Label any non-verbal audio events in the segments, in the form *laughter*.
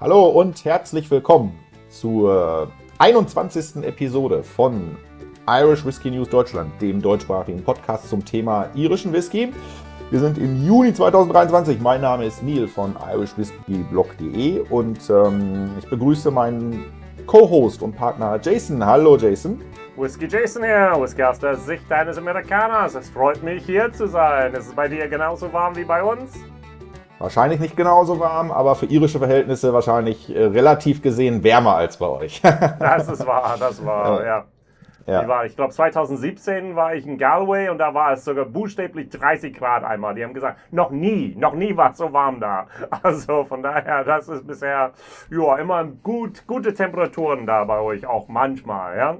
Hallo und herzlich willkommen zur 21. Episode von Irish Whiskey News Deutschland, dem deutschsprachigen Podcast zum Thema irischen Whisky. Wir sind im Juni 2023. Mein Name ist Neil von irishwhiskeyblog.de und ähm, ich begrüße meinen Co-Host und Partner Jason. Hallo Jason. Whisky Jason hier, Whisky aus der Sicht eines Amerikaners. Es freut mich hier zu sein. Ist es bei dir genauso warm wie bei uns? Wahrscheinlich nicht genauso warm, aber für irische Verhältnisse wahrscheinlich äh, relativ gesehen wärmer als bei euch. *laughs* das ist wahr, das war, ja. ja. War, ich glaube, 2017 war ich in Galway und da war es sogar buchstäblich 30 Grad einmal. Die haben gesagt, noch nie, noch nie war es so warm da. *laughs* Also von daher, das ist bisher ja, immer gut, gute Temperaturen da bei euch, auch manchmal, ja.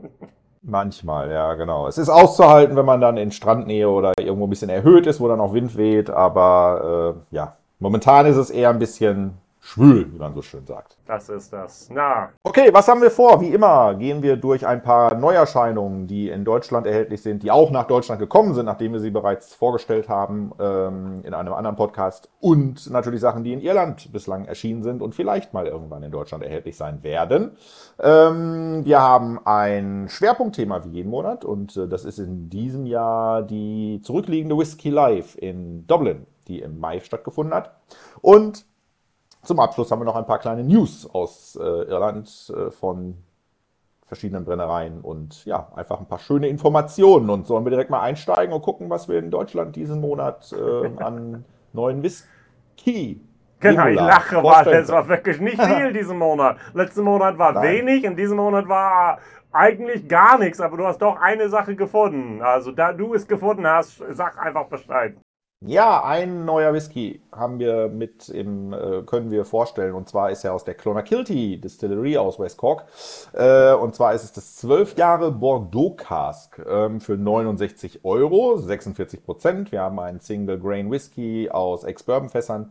Manchmal, ja, genau. Es ist auszuhalten, wenn man dann in Strandnähe oder irgendwo ein bisschen erhöht ist, wo dann auch Wind weht, aber äh, ja, Momentan ist es eher ein bisschen schwül, wie man so schön sagt. Das ist das. Na. Okay, was haben wir vor? Wie immer gehen wir durch ein paar Neuerscheinungen, die in Deutschland erhältlich sind, die auch nach Deutschland gekommen sind, nachdem wir sie bereits vorgestellt haben ähm, in einem anderen Podcast. Und natürlich Sachen, die in Irland bislang erschienen sind und vielleicht mal irgendwann in Deutschland erhältlich sein werden. Ähm, wir haben ein Schwerpunktthema wie jeden Monat und äh, das ist in diesem Jahr die zurückliegende Whisky Live in Dublin die im Mai stattgefunden hat. Und zum Abschluss haben wir noch ein paar kleine News aus äh, Irland äh, von verschiedenen Brennereien und ja, einfach ein paar schöne Informationen. Und sollen wir direkt mal einsteigen und gucken, was wir in Deutschland diesen Monat äh, an *laughs* neuen Whisky Genau, ich lache, weil es war wirklich nicht *laughs* viel diesen Monat. Letzten Monat war Nein. wenig, in diesem Monat war eigentlich gar nichts, aber du hast doch eine Sache gefunden. Also da du es gefunden hast, sag einfach Bescheid. Ja, ein neuer Whisky haben wir mit im, äh, können wir vorstellen. Und zwar ist er aus der Clonakilty Distillery aus West Cork. Äh, und zwar ist es das 12 Jahre Bordeaux Cask ähm, für 69 Euro, 46 Prozent. Wir haben einen Single Grain Whisky aus Ex-Bourbon-Fässern,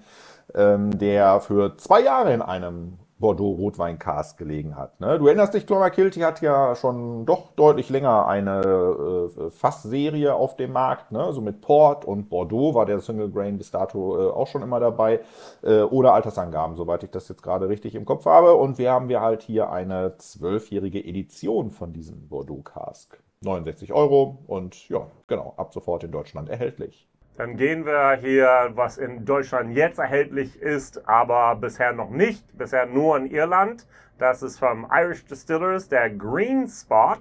ähm, der für zwei Jahre in einem Bordeaux Rotwein-Cast gelegen hat. Ne? Du erinnerst dich, Clonakilty hat ja schon doch deutlich länger eine äh, Fassserie auf dem Markt. Ne? So mit Port und Bordeaux war der Single Grain bis dato äh, auch schon immer dabei. Äh, oder Altersangaben, soweit ich das jetzt gerade richtig im Kopf habe. Und wir haben wir halt hier eine zwölfjährige Edition von diesem Bordeaux Cask. 69 Euro und ja, genau, ab sofort in Deutschland erhältlich. Dann gehen wir hier, was in Deutschland jetzt erhältlich ist, aber bisher noch nicht, bisher nur in Irland. Das ist vom Irish Distillers, der Green Spot.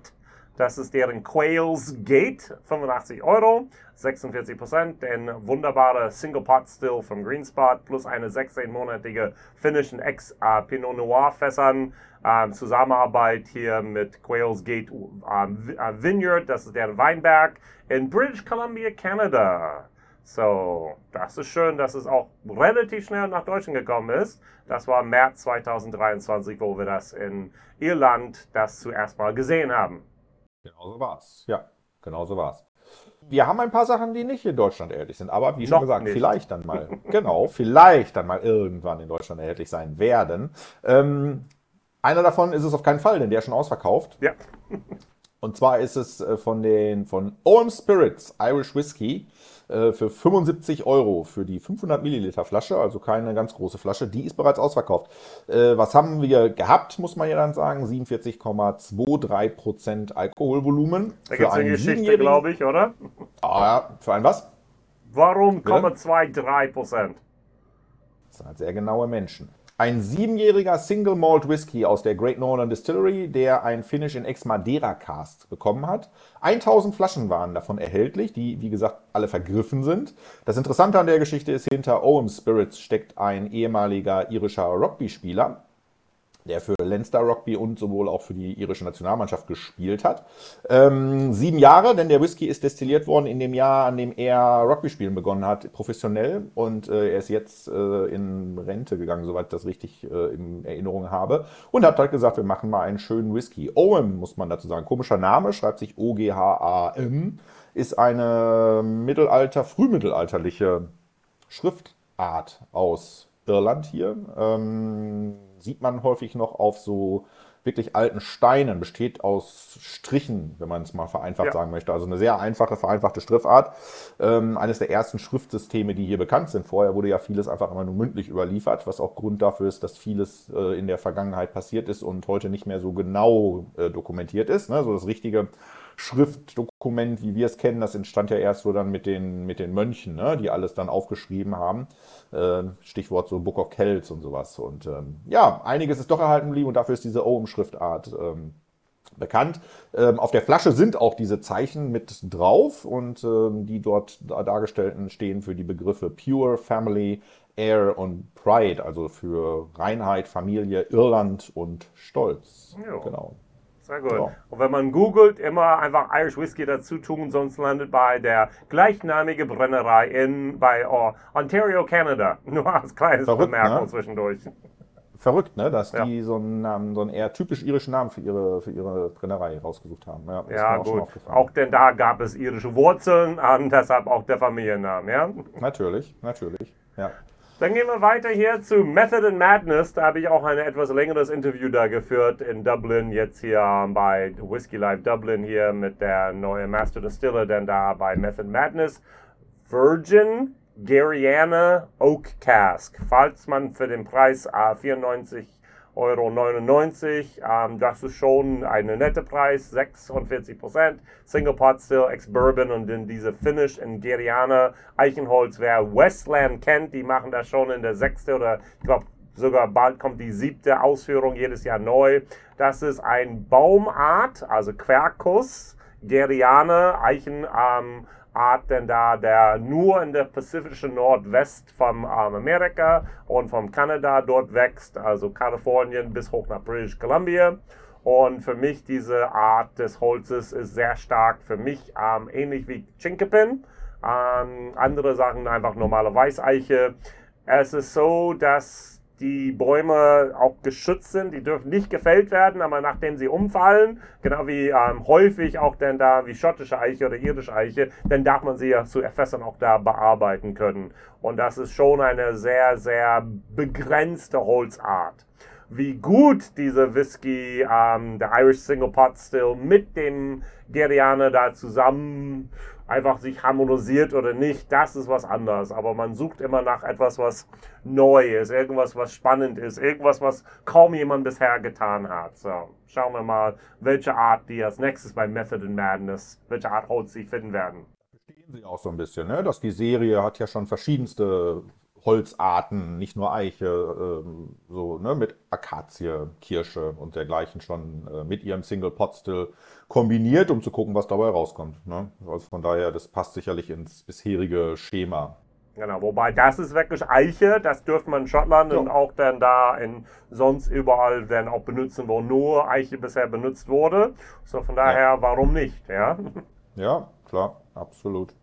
Das ist deren Quails Gate, 85 Euro, 46 Prozent. Ein wunderbarer Single Pot Still vom Green Spot plus eine 16-monatige Finnish Ex uh, Pinot Noir Fässern. Ähm, Zusammenarbeit hier mit Quails Gate ähm, Vineyard, das ist deren Weinberg in British Columbia, Canada. So, das ist schön, dass es auch relativ schnell nach Deutschland gekommen ist. Das war März 2023, wo wir das in Irland das zuerst mal gesehen haben. Genau so war's. Ja, genau so war's. Wir haben ein paar Sachen, die nicht in Deutschland erhältlich sind, aber wie schon Noch gesagt, nicht. vielleicht dann mal, *laughs* genau, vielleicht dann mal irgendwann in Deutschland erhältlich sein werden. Ähm, einer davon ist es auf keinen Fall, denn der ist schon ausverkauft. Ja. Und zwar ist es äh, von den von OM Spirits Irish Whiskey für 75 Euro für die 500 Milliliter Flasche, also keine ganz große Flasche, die ist bereits ausverkauft. Äh, was haben wir gehabt, muss man ja dann sagen? 47,23 Prozent Alkoholvolumen. Da gibt es eine Geschichte, glaube ich, oder? Ah, ja, für ein was? Warum 0,23 Prozent? Das sind halt sehr genaue Menschen. Ein siebenjähriger Single Malt Whisky aus der Great Northern Distillery, der ein Finish in Ex Madeira Cast bekommen hat. 1000 Flaschen waren davon erhältlich, die wie gesagt alle vergriffen sind. Das Interessante an der Geschichte ist, hinter Owen Spirits steckt ein ehemaliger irischer Rugby-Spieler, der für Leinster Rugby und sowohl auch für die irische Nationalmannschaft gespielt hat. Ähm, sieben Jahre, denn der Whisky ist destilliert worden in dem Jahr, an dem er Rugby spielen begonnen hat, professionell. Und äh, er ist jetzt äh, in Rente gegangen, soweit ich das richtig äh, in Erinnerung habe. Und hat halt gesagt, wir machen mal einen schönen Whisky. Owen, muss man dazu sagen. Komischer Name, schreibt sich O-G-H-A-M, ist eine mittelalter, frühmittelalterliche Schriftart aus Irland hier. Ähm, sieht man häufig noch auf so wirklich alten Steinen, besteht aus Strichen, wenn man es mal vereinfacht ja. sagen möchte. Also eine sehr einfache, vereinfachte Schriftart. Ähm, eines der ersten Schriftsysteme, die hier bekannt sind. Vorher wurde ja vieles einfach immer nur mündlich überliefert, was auch Grund dafür ist, dass vieles äh, in der Vergangenheit passiert ist und heute nicht mehr so genau äh, dokumentiert ist. Ne? So das richtige Schriftdokument, wie wir es kennen, das entstand ja erst so dann mit den, mit den Mönchen, ne, die alles dann aufgeschrieben haben. Äh, Stichwort so Book of Kells und sowas. Und ähm, ja, einiges ist doch erhalten geblieben und dafür ist diese Ohm-Schriftart ähm, bekannt. Ähm, auf der Flasche sind auch diese Zeichen mit drauf und ähm, die dort dargestellten stehen für die Begriffe Pure, Family, Air und Pride, also für Reinheit, Familie, Irland und Stolz. Jo. Genau. Sehr gut. Ja. Und wenn man googelt, immer einfach Irish Whiskey dazu tun, sonst landet bei der gleichnamige Brennerei in bei oh, Ontario, Canada. *laughs* Nur als kleines Verrückt, Bemerkung ne? zwischendurch. Verrückt, ne? dass ja. die so einen, Namen, so einen eher typisch irischen Namen für ihre, für ihre Brennerei rausgesucht haben. Ja, ja auch gut. Auch denn da gab es irische Wurzeln, *laughs* und deshalb auch der Familienname. Ja? Natürlich, natürlich. Ja. Dann gehen wir weiter hier zu Method and Madness. Da habe ich auch ein etwas längeres Interview da geführt in Dublin, jetzt hier bei Whiskey Live Dublin hier mit der neuen Master Distiller, denn da bei Method Madness Virgin Gariana Oak Cask. Falls man für den Preis äh, 94 Euro. 99. Ähm, das ist schon ein netter Preis, 46 Prozent. Single Pot Still, Ex-Bourbon und dann diese Finish in Geriana Eichenholz. Wer Westland kennt, die machen das schon in der sechste oder ich glaube sogar bald kommt die siebte Ausführung jedes Jahr neu. Das ist ein Baumart, also Quercus, Geriane, Eichen, ähm, Art denn da, der nur in der pazifischen Nordwest vom ähm, Amerika und vom Kanada dort wächst, also Kalifornien bis hoch nach British Columbia. Und für mich diese Art des Holzes ist sehr stark für mich ähm, ähnlich wie Chinkapin. Ähm, andere Sachen einfach normale Weißeiche. Es ist so, dass die Bäume auch geschützt sind, die dürfen nicht gefällt werden, aber nachdem sie umfallen, genau wie ähm, häufig auch denn da wie schottische Eiche oder irische Eiche, dann darf man sie ja zu Erfässern auch da bearbeiten können. Und das ist schon eine sehr, sehr begrenzte Holzart. Wie gut diese Whisky, ähm, der Irish Single Pot Still mit dem Gerianer da zusammen einfach sich harmonisiert oder nicht, das ist was anderes. Aber man sucht immer nach etwas, was neu ist, irgendwas, was spannend ist, irgendwas, was kaum jemand bisher getan hat. So, schauen wir mal, welche Art die als nächstes bei Method in Madness, welche Art Holz sie finden werden. Verstehen Sie auch so ein bisschen, ne? dass die Serie hat ja schon verschiedenste Holzarten, nicht nur Eiche, ähm, so ne, mit Akazie, Kirsche und dergleichen schon äh, mit ihrem Single Pot Still kombiniert, um zu gucken, was dabei rauskommt. Ne? Also von daher, das passt sicherlich ins bisherige Schema. Genau, wobei das ist wirklich Eiche, das dürfte man in Schottland ja. und auch dann da in sonst überall dann auch benutzen, wo nur Eiche bisher benutzt wurde. So von daher, ja. warum nicht, ja? Ja, klar, absolut.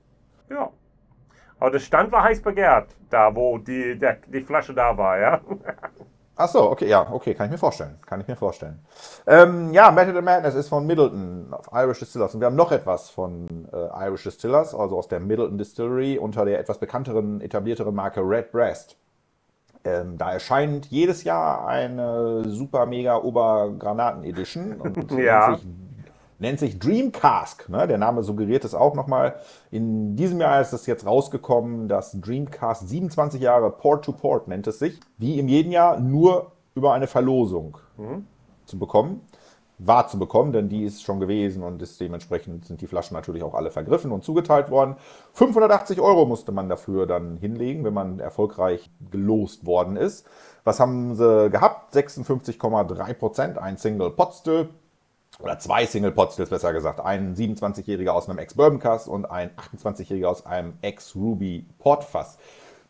Ja. Aber der Stand war heiß begehrt, da wo die, der, die Flasche da war, ja. Ach so, okay, ja, okay, kann ich mir vorstellen. Kann ich mir vorstellen. Ähm, ja, Method of Madness ist von Middleton auf Irish Distillers. Und wir haben noch etwas von äh, Irish Distillers, also aus der Middleton Distillery unter der etwas bekannteren, etablierteren Marke Red Breast. Ähm, da erscheint jedes Jahr eine super mega Obergranaten Edition und *laughs* ja. sich nennt sich Dreamcast. Ne? Der Name suggeriert es auch nochmal. In diesem Jahr ist es jetzt rausgekommen, dass Dreamcast 27 Jahre Port to Port nennt es sich, wie im jeden Jahr nur über eine Verlosung mhm. zu bekommen. War zu bekommen, denn die ist schon gewesen und ist dementsprechend sind die Flaschen natürlich auch alle vergriffen und zugeteilt worden. 580 Euro musste man dafür dann hinlegen, wenn man erfolgreich gelost worden ist. Was haben sie gehabt? 56,3 Prozent, ein Single Potstill oder zwei Single Potstills besser gesagt, ein 27-Jähriger aus einem Ex-Bourbon-Cask und ein 28-Jähriger aus einem Ex-Ruby Portfass.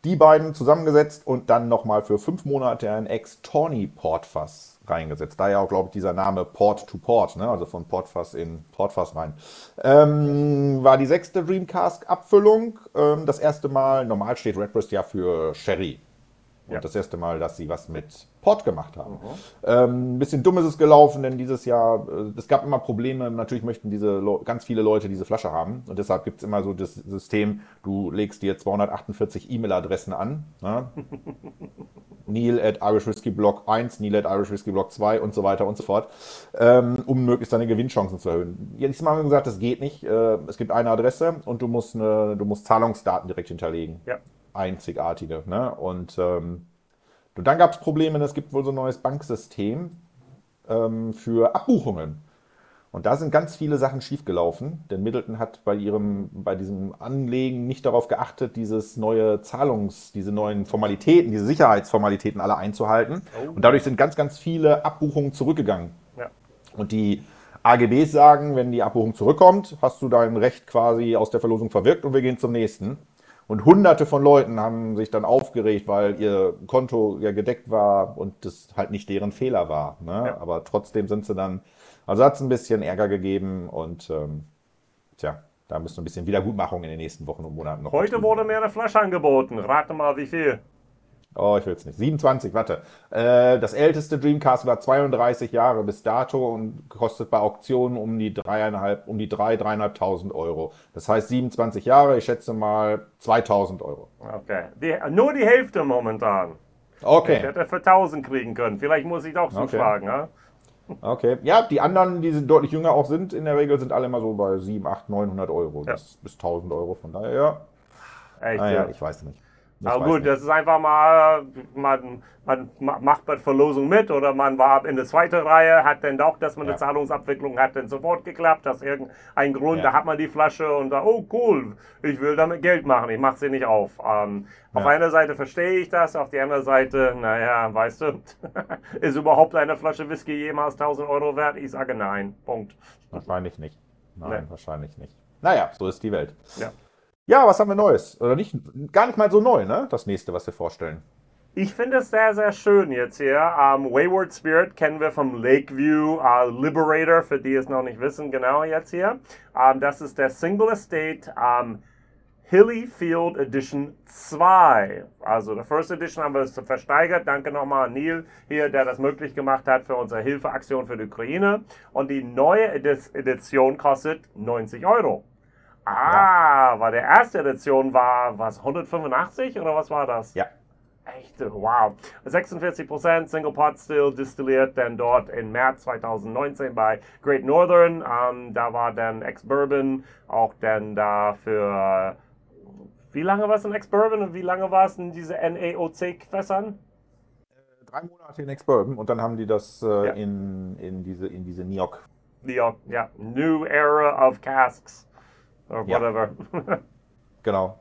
Die beiden zusammengesetzt und dann nochmal für fünf Monate ein Ex-Tawny Portfass reingesetzt. Daher auch, glaube ich, dieser Name Port to Port, ne? also von Portfass in Portfass rein. Ähm, war die sechste Dreamcast-Abfüllung. Ähm, das erste Mal, normal steht Redbreast ja für Sherry. Und Ja. das erste Mal, dass sie was mit Port gemacht haben. Ähm, ein bisschen dumm ist es gelaufen, denn dieses Jahr, äh, es gab immer Probleme. Natürlich möchten diese Leu- ganz viele Leute diese Flasche haben. Und deshalb gibt es immer so das System, du legst dir 248 E-Mail-Adressen an. Ne? *laughs* Neil at Irish Whiskey Blog 1, Neil at Irish Whiskey Blog 2 und so weiter und so fort, ähm, um möglichst deine Gewinnchancen zu erhöhen. Jetzt haben wir gesagt, das geht nicht. Äh, es gibt eine Adresse und du musst, eine, du musst Zahlungsdaten direkt hinterlegen. Ja. Einzigartige. Ne? Und, ähm, und dann gab es Probleme, es gibt wohl so ein neues Banksystem ähm, für Abbuchungen. Und da sind ganz viele Sachen schiefgelaufen, denn Middleton hat bei ihrem, bei diesem Anlegen nicht darauf geachtet, dieses neue Zahlungs, diese neuen Formalitäten, diese Sicherheitsformalitäten alle einzuhalten. Oh. Und dadurch sind ganz, ganz viele Abbuchungen zurückgegangen. Ja. Und die AGBs sagen, wenn die Abbuchung zurückkommt, hast du dein Recht quasi aus der Verlosung verwirkt und wir gehen zum nächsten. Und hunderte von Leuten haben sich dann aufgeregt, weil ihr Konto ja gedeckt war und das halt nicht deren Fehler war. Ne? Ja. Aber trotzdem sind sie dann, also hat es ein bisschen Ärger gegeben und ähm, tja, da müssen wir ein bisschen Wiedergutmachung in den nächsten Wochen und Monaten noch. Heute wurde mir eine Flasche angeboten. Rate mal, wie viel. Oh, ich will es nicht. 27, warte. Äh, das älteste Dreamcast war 32 Jahre bis dato und kostet bei Auktionen um die dreieinhalb, um die drei, dreieinhalbtausend Euro. Das heißt 27 Jahre, ich schätze mal 2000 Euro. Okay. Die, nur die Hälfte momentan. Ich Okay, hätte für 1000 kriegen können. Vielleicht muss ich doch Okay. zuschlagen. Ja? okay. Ja, die anderen, die sind deutlich jünger auch sind, in der Regel sind alle immer so bei 7, 8, 900 Euro Ja. bis, bis 1000 Euro. Von daher, ja. Echt, Naja, ja. Ah, ich weiß nicht. Ich Aber gut, nicht. das ist einfach mal, man, man ma- macht bei Verlosung mit oder man war in der zweiten Reihe, hat dann doch, dass man eine Ja. Zahlungsabwicklung hat, dann sofort geklappt, aus irgendein Grund, Ja. da hat man die Flasche und da, oh cool, ich will damit Geld machen, ich mache sie nicht auf. Ähm, Auf Ja. einer Seite verstehe ich das, auf der anderen Seite, naja, weißt du, *laughs* ist überhaupt eine Flasche Whisky jemals 1000 Euro wert? Ich sage nein, Punkt. Wahrscheinlich nicht. Nein, Nee. wahrscheinlich nicht. Naja, so ist die Welt. Ja. Ja, was haben wir Neues? Oder nicht? Gar nicht mal so neu, ne? Das nächste, was wir vorstellen. Ich finde es sehr, sehr schön jetzt hier. Ähm, Wayward Spirit kennen wir vom Lakeview äh, Liberator, für die es noch nicht wissen, genau jetzt hier. Ähm, das ist der Single Estate ähm, Hilly Field Edition 2. Also der First Edition haben wir es versteigert. Danke nochmal an Neil hier, der das möglich gemacht hat für unsere Hilfeaktion für die Ukraine. Und die neue Edi- Edition kostet 90 Euro. Ah, weil der erste Edition war, was, 185 oder was war das? Ja. Echt, wow. 46% Single Pot Still distilliert dann dort im März 2019 bei Great Northern. Ähm, da war dann Ex-Bourbon auch dann da für, wie lange war es in Ex-Bourbon und wie lange war es in diese NAOC-Fässern? Drei Monate in Ex-Bourbon und dann haben die das äh, Ja. in, in diese, in diese Niok. Ja, ja, New Era of Casks. Or Ja. whatever. *laughs* Genau.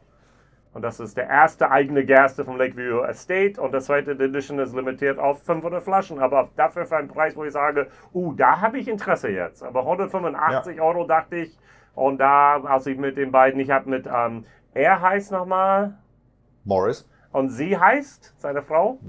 Und das ist der erste eigene Gerste vom Lakeview Estate und der zweite Edition ist limitiert auf 500 Flaschen, aber dafür für einen Preis, wo ich sage, uh, da habe ich Interesse jetzt. Aber 185 Euro dachte ich und da, als ich mit den beiden, ich habe mit, ähm, er heißt nochmal Morris. und sie heißt, seine Frau?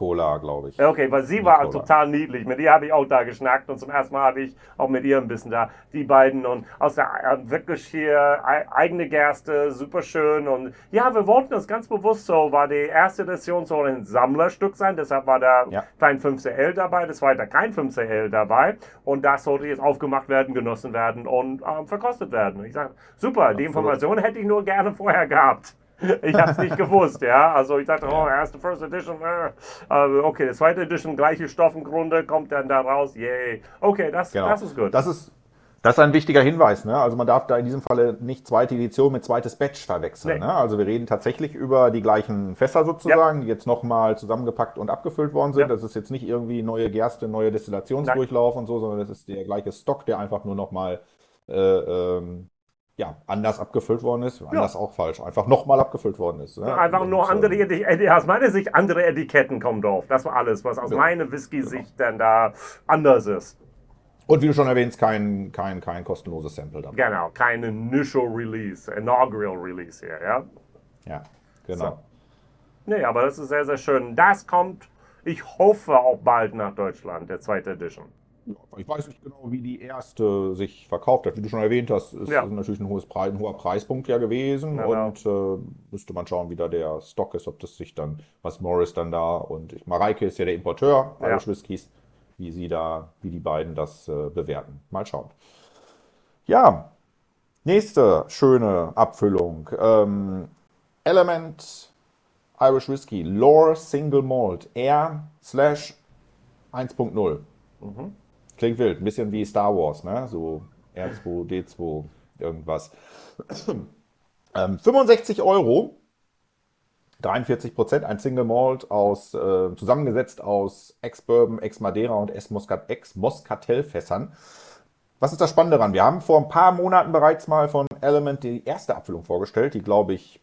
Nicola, glaube ich. Okay, weil sie war total niedlich. Mit ihr habe ich auch da geschnackt und zum ersten Mal habe ich auch mit ihr ein bisschen da, die beiden und aus der äh, wirklich hier ei- eigene Gerste, super schön und ja, wir wollten das ganz bewusst so, war die erste Edition soll ein Sammlerstück sein, deshalb war da Ja. kein 5CL dabei, das zweite kein 5CL dabei und das sollte jetzt aufgemacht werden, genossen werden und ähm, verkostet werden. Ich sage, super, die Absolut. Information hätte ich nur gerne vorher gehabt. Ich habe es nicht gewusst, ja. Also ich dachte, oh, erste First Edition, äh. Aber okay, die zweite Edition, gleiche Stoff im Grunde, kommt dann da raus, yay. Okay, das, Genau. das ist gut. Das ist, das ist ein wichtiger Hinweis. Ne? Also man darf da in diesem Falle nicht zweite Edition mit zweites Batch verwechseln. Nee. Ne? Also wir reden tatsächlich über die gleichen Fässer sozusagen, die jetzt nochmal zusammengepackt und abgefüllt worden sind. Ja. Das ist jetzt nicht irgendwie neue Gerste, neue Destillationsdurchlauf und so, sondern das ist der gleiche Stock, der einfach nur nochmal äh, ähm, ja, anders abgefüllt worden ist. Anders auch falsch. Einfach nochmal abgefüllt worden ist. Ne? Einfach Und, nur andere Etiketten, aus meiner Sicht andere Etiketten kommen drauf. Das war alles, was aus Ja. meiner Whisky-Sicht dann da anders ist. Und wie du schon erwähnst, kein, kein, kein kostenloses Sample dabei. Genau, kein Initial Release, Inaugural Release hier, ja. Ja, genau. So. Nee, aber das ist sehr, sehr schön. Das kommt, ich hoffe, auch bald nach Deutschland, der zweite Edition. Ich weiß nicht genau, wie die erste sich verkauft hat. Wie du schon erwähnt hast, ist Ja. natürlich ein, Preis, ein hoher Preispunkt ja gewesen. Genau. Und äh, müsste man schauen, wie da der Stock ist, ob das sich dann, was Morris dann da und ich, Mareike ist ja der Importeur Ja. Irish Whiskys, wie sie da, wie die beiden das äh, bewerten. Mal schauen. Ja, nächste schöne Abfüllung. Ähm, Element Irish Whiskey, Lore Single Malt, R slash 1.0. Klingt wild, ein bisschen wie Star Wars, ne? So R2, D2, irgendwas. *clears throat* ähm, 65 Euro, 43 Prozent, ein Single Malt aus, äh, zusammengesetzt aus Ex-Bourbon, Ex-Madeira und Ex-Moscat- Ex-Moscatel-Fässern. Was ist das Spannende daran? Wir haben vor ein paar Monaten bereits mal von Element die erste Abfüllung vorgestellt, die glaube ich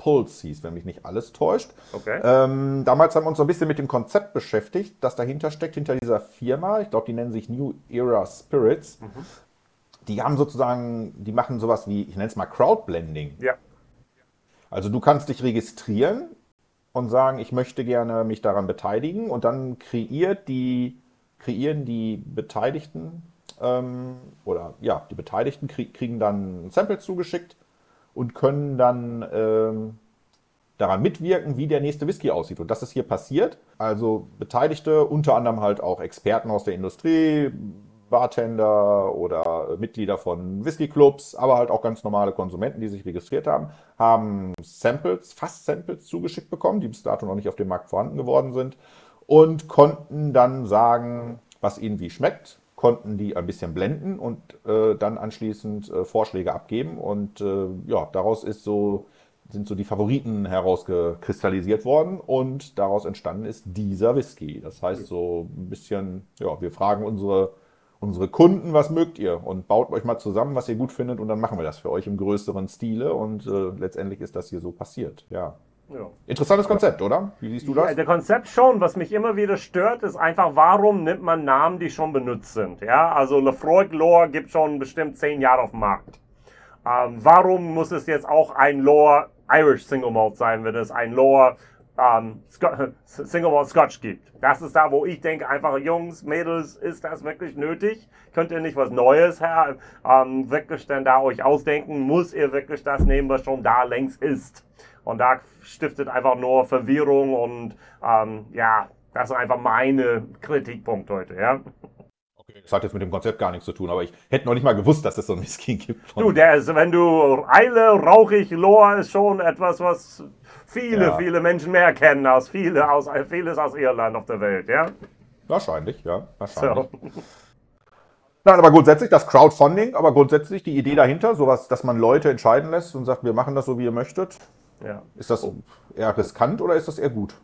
Pulse hieß, wenn mich nicht alles täuscht. Okay. Ähm, damals haben wir uns so ein bisschen mit dem Konzept beschäftigt, das dahinter steckt, hinter dieser Firma. Ich glaube, die nennen sich New Era Spirits. Die haben sozusagen, die machen sowas wie, ich nenne es mal Crowdblending. Ja. Also du kannst dich registrieren und sagen, ich möchte gerne mich daran beteiligen und dann kreiert die, kreieren die Beteiligten ähm, oder ja, die Beteiligten krieg, kriegen dann Samples zugeschickt und können dann ähm, daran mitwirken, wie der nächste Whisky aussieht. Und das ist hier passiert. Also Beteiligte, unter anderem halt auch Experten aus der Industrie, Bartender oder Mitglieder von Whiskyclubs, aber halt auch ganz normale Konsumenten, die sich registriert haben, haben Samples, fast Samples zugeschickt bekommen, die bis dato noch nicht auf dem Markt vorhanden geworden sind und konnten dann sagen, was ihnen wie schmeckt, konnten die ein bisschen blenden und äh, dann anschließend äh, Vorschläge abgeben und äh, ja, daraus ist so sind so die Favoriten herausgekristallisiert worden und daraus entstanden ist dieser Whisky. Das heißt so ein bisschen, ja, wir fragen unsere, unsere Kunden, was mögt ihr? Und baut euch mal zusammen, was ihr gut findet und dann machen wir das für euch im größeren Stile und äh, letztendlich ist das hier so passiert. Ja. Ja. Interessantes Konzept, oder? Wie siehst du Ja, das? der Konzept schon. Was mich immer wieder stört, ist einfach, warum nimmt man Namen, die schon benutzt sind? Ja, also Lefroy Lore gibt schon bestimmt zehn Jahre auf dem Markt. Ähm, warum muss es jetzt auch ein Lore Irish Single Malt sein, wenn es ein Lore ähm, *laughs* Single Malt Scotch gibt? Das ist da, wo ich denke, einfach Jungs, Mädels, ist das wirklich nötig? Könnt ihr nicht was Neues her, ähm, wirklich denn da euch ausdenken? Muss ihr wirklich das nehmen, was schon da längst ist? Und da stiftet einfach nur Verwirrung und ähm, ja, das ist einfach meine Kritikpunkt heute, ja. Das hat jetzt mit dem Konzept gar nichts zu tun, aber ich hätte noch nicht mal gewusst, dass es so ein Whisky gibt. Du, der ist, wenn du Eile, rauchig, Lor ist schon etwas, was viele, Ja. viele Menschen mehr kennen als viele aus, vieles aus Irland auf der Welt, ja. Wahrscheinlich, ja. So. Wahrscheinlich. *laughs* Nein, aber grundsätzlich das Crowdfunding, aber grundsätzlich die Idee dahinter, sowas, dass man Leute entscheiden lässt und sagt, wir machen das so, wie ihr möchtet. Ja. Ist das eher riskant oder ist das eher gut?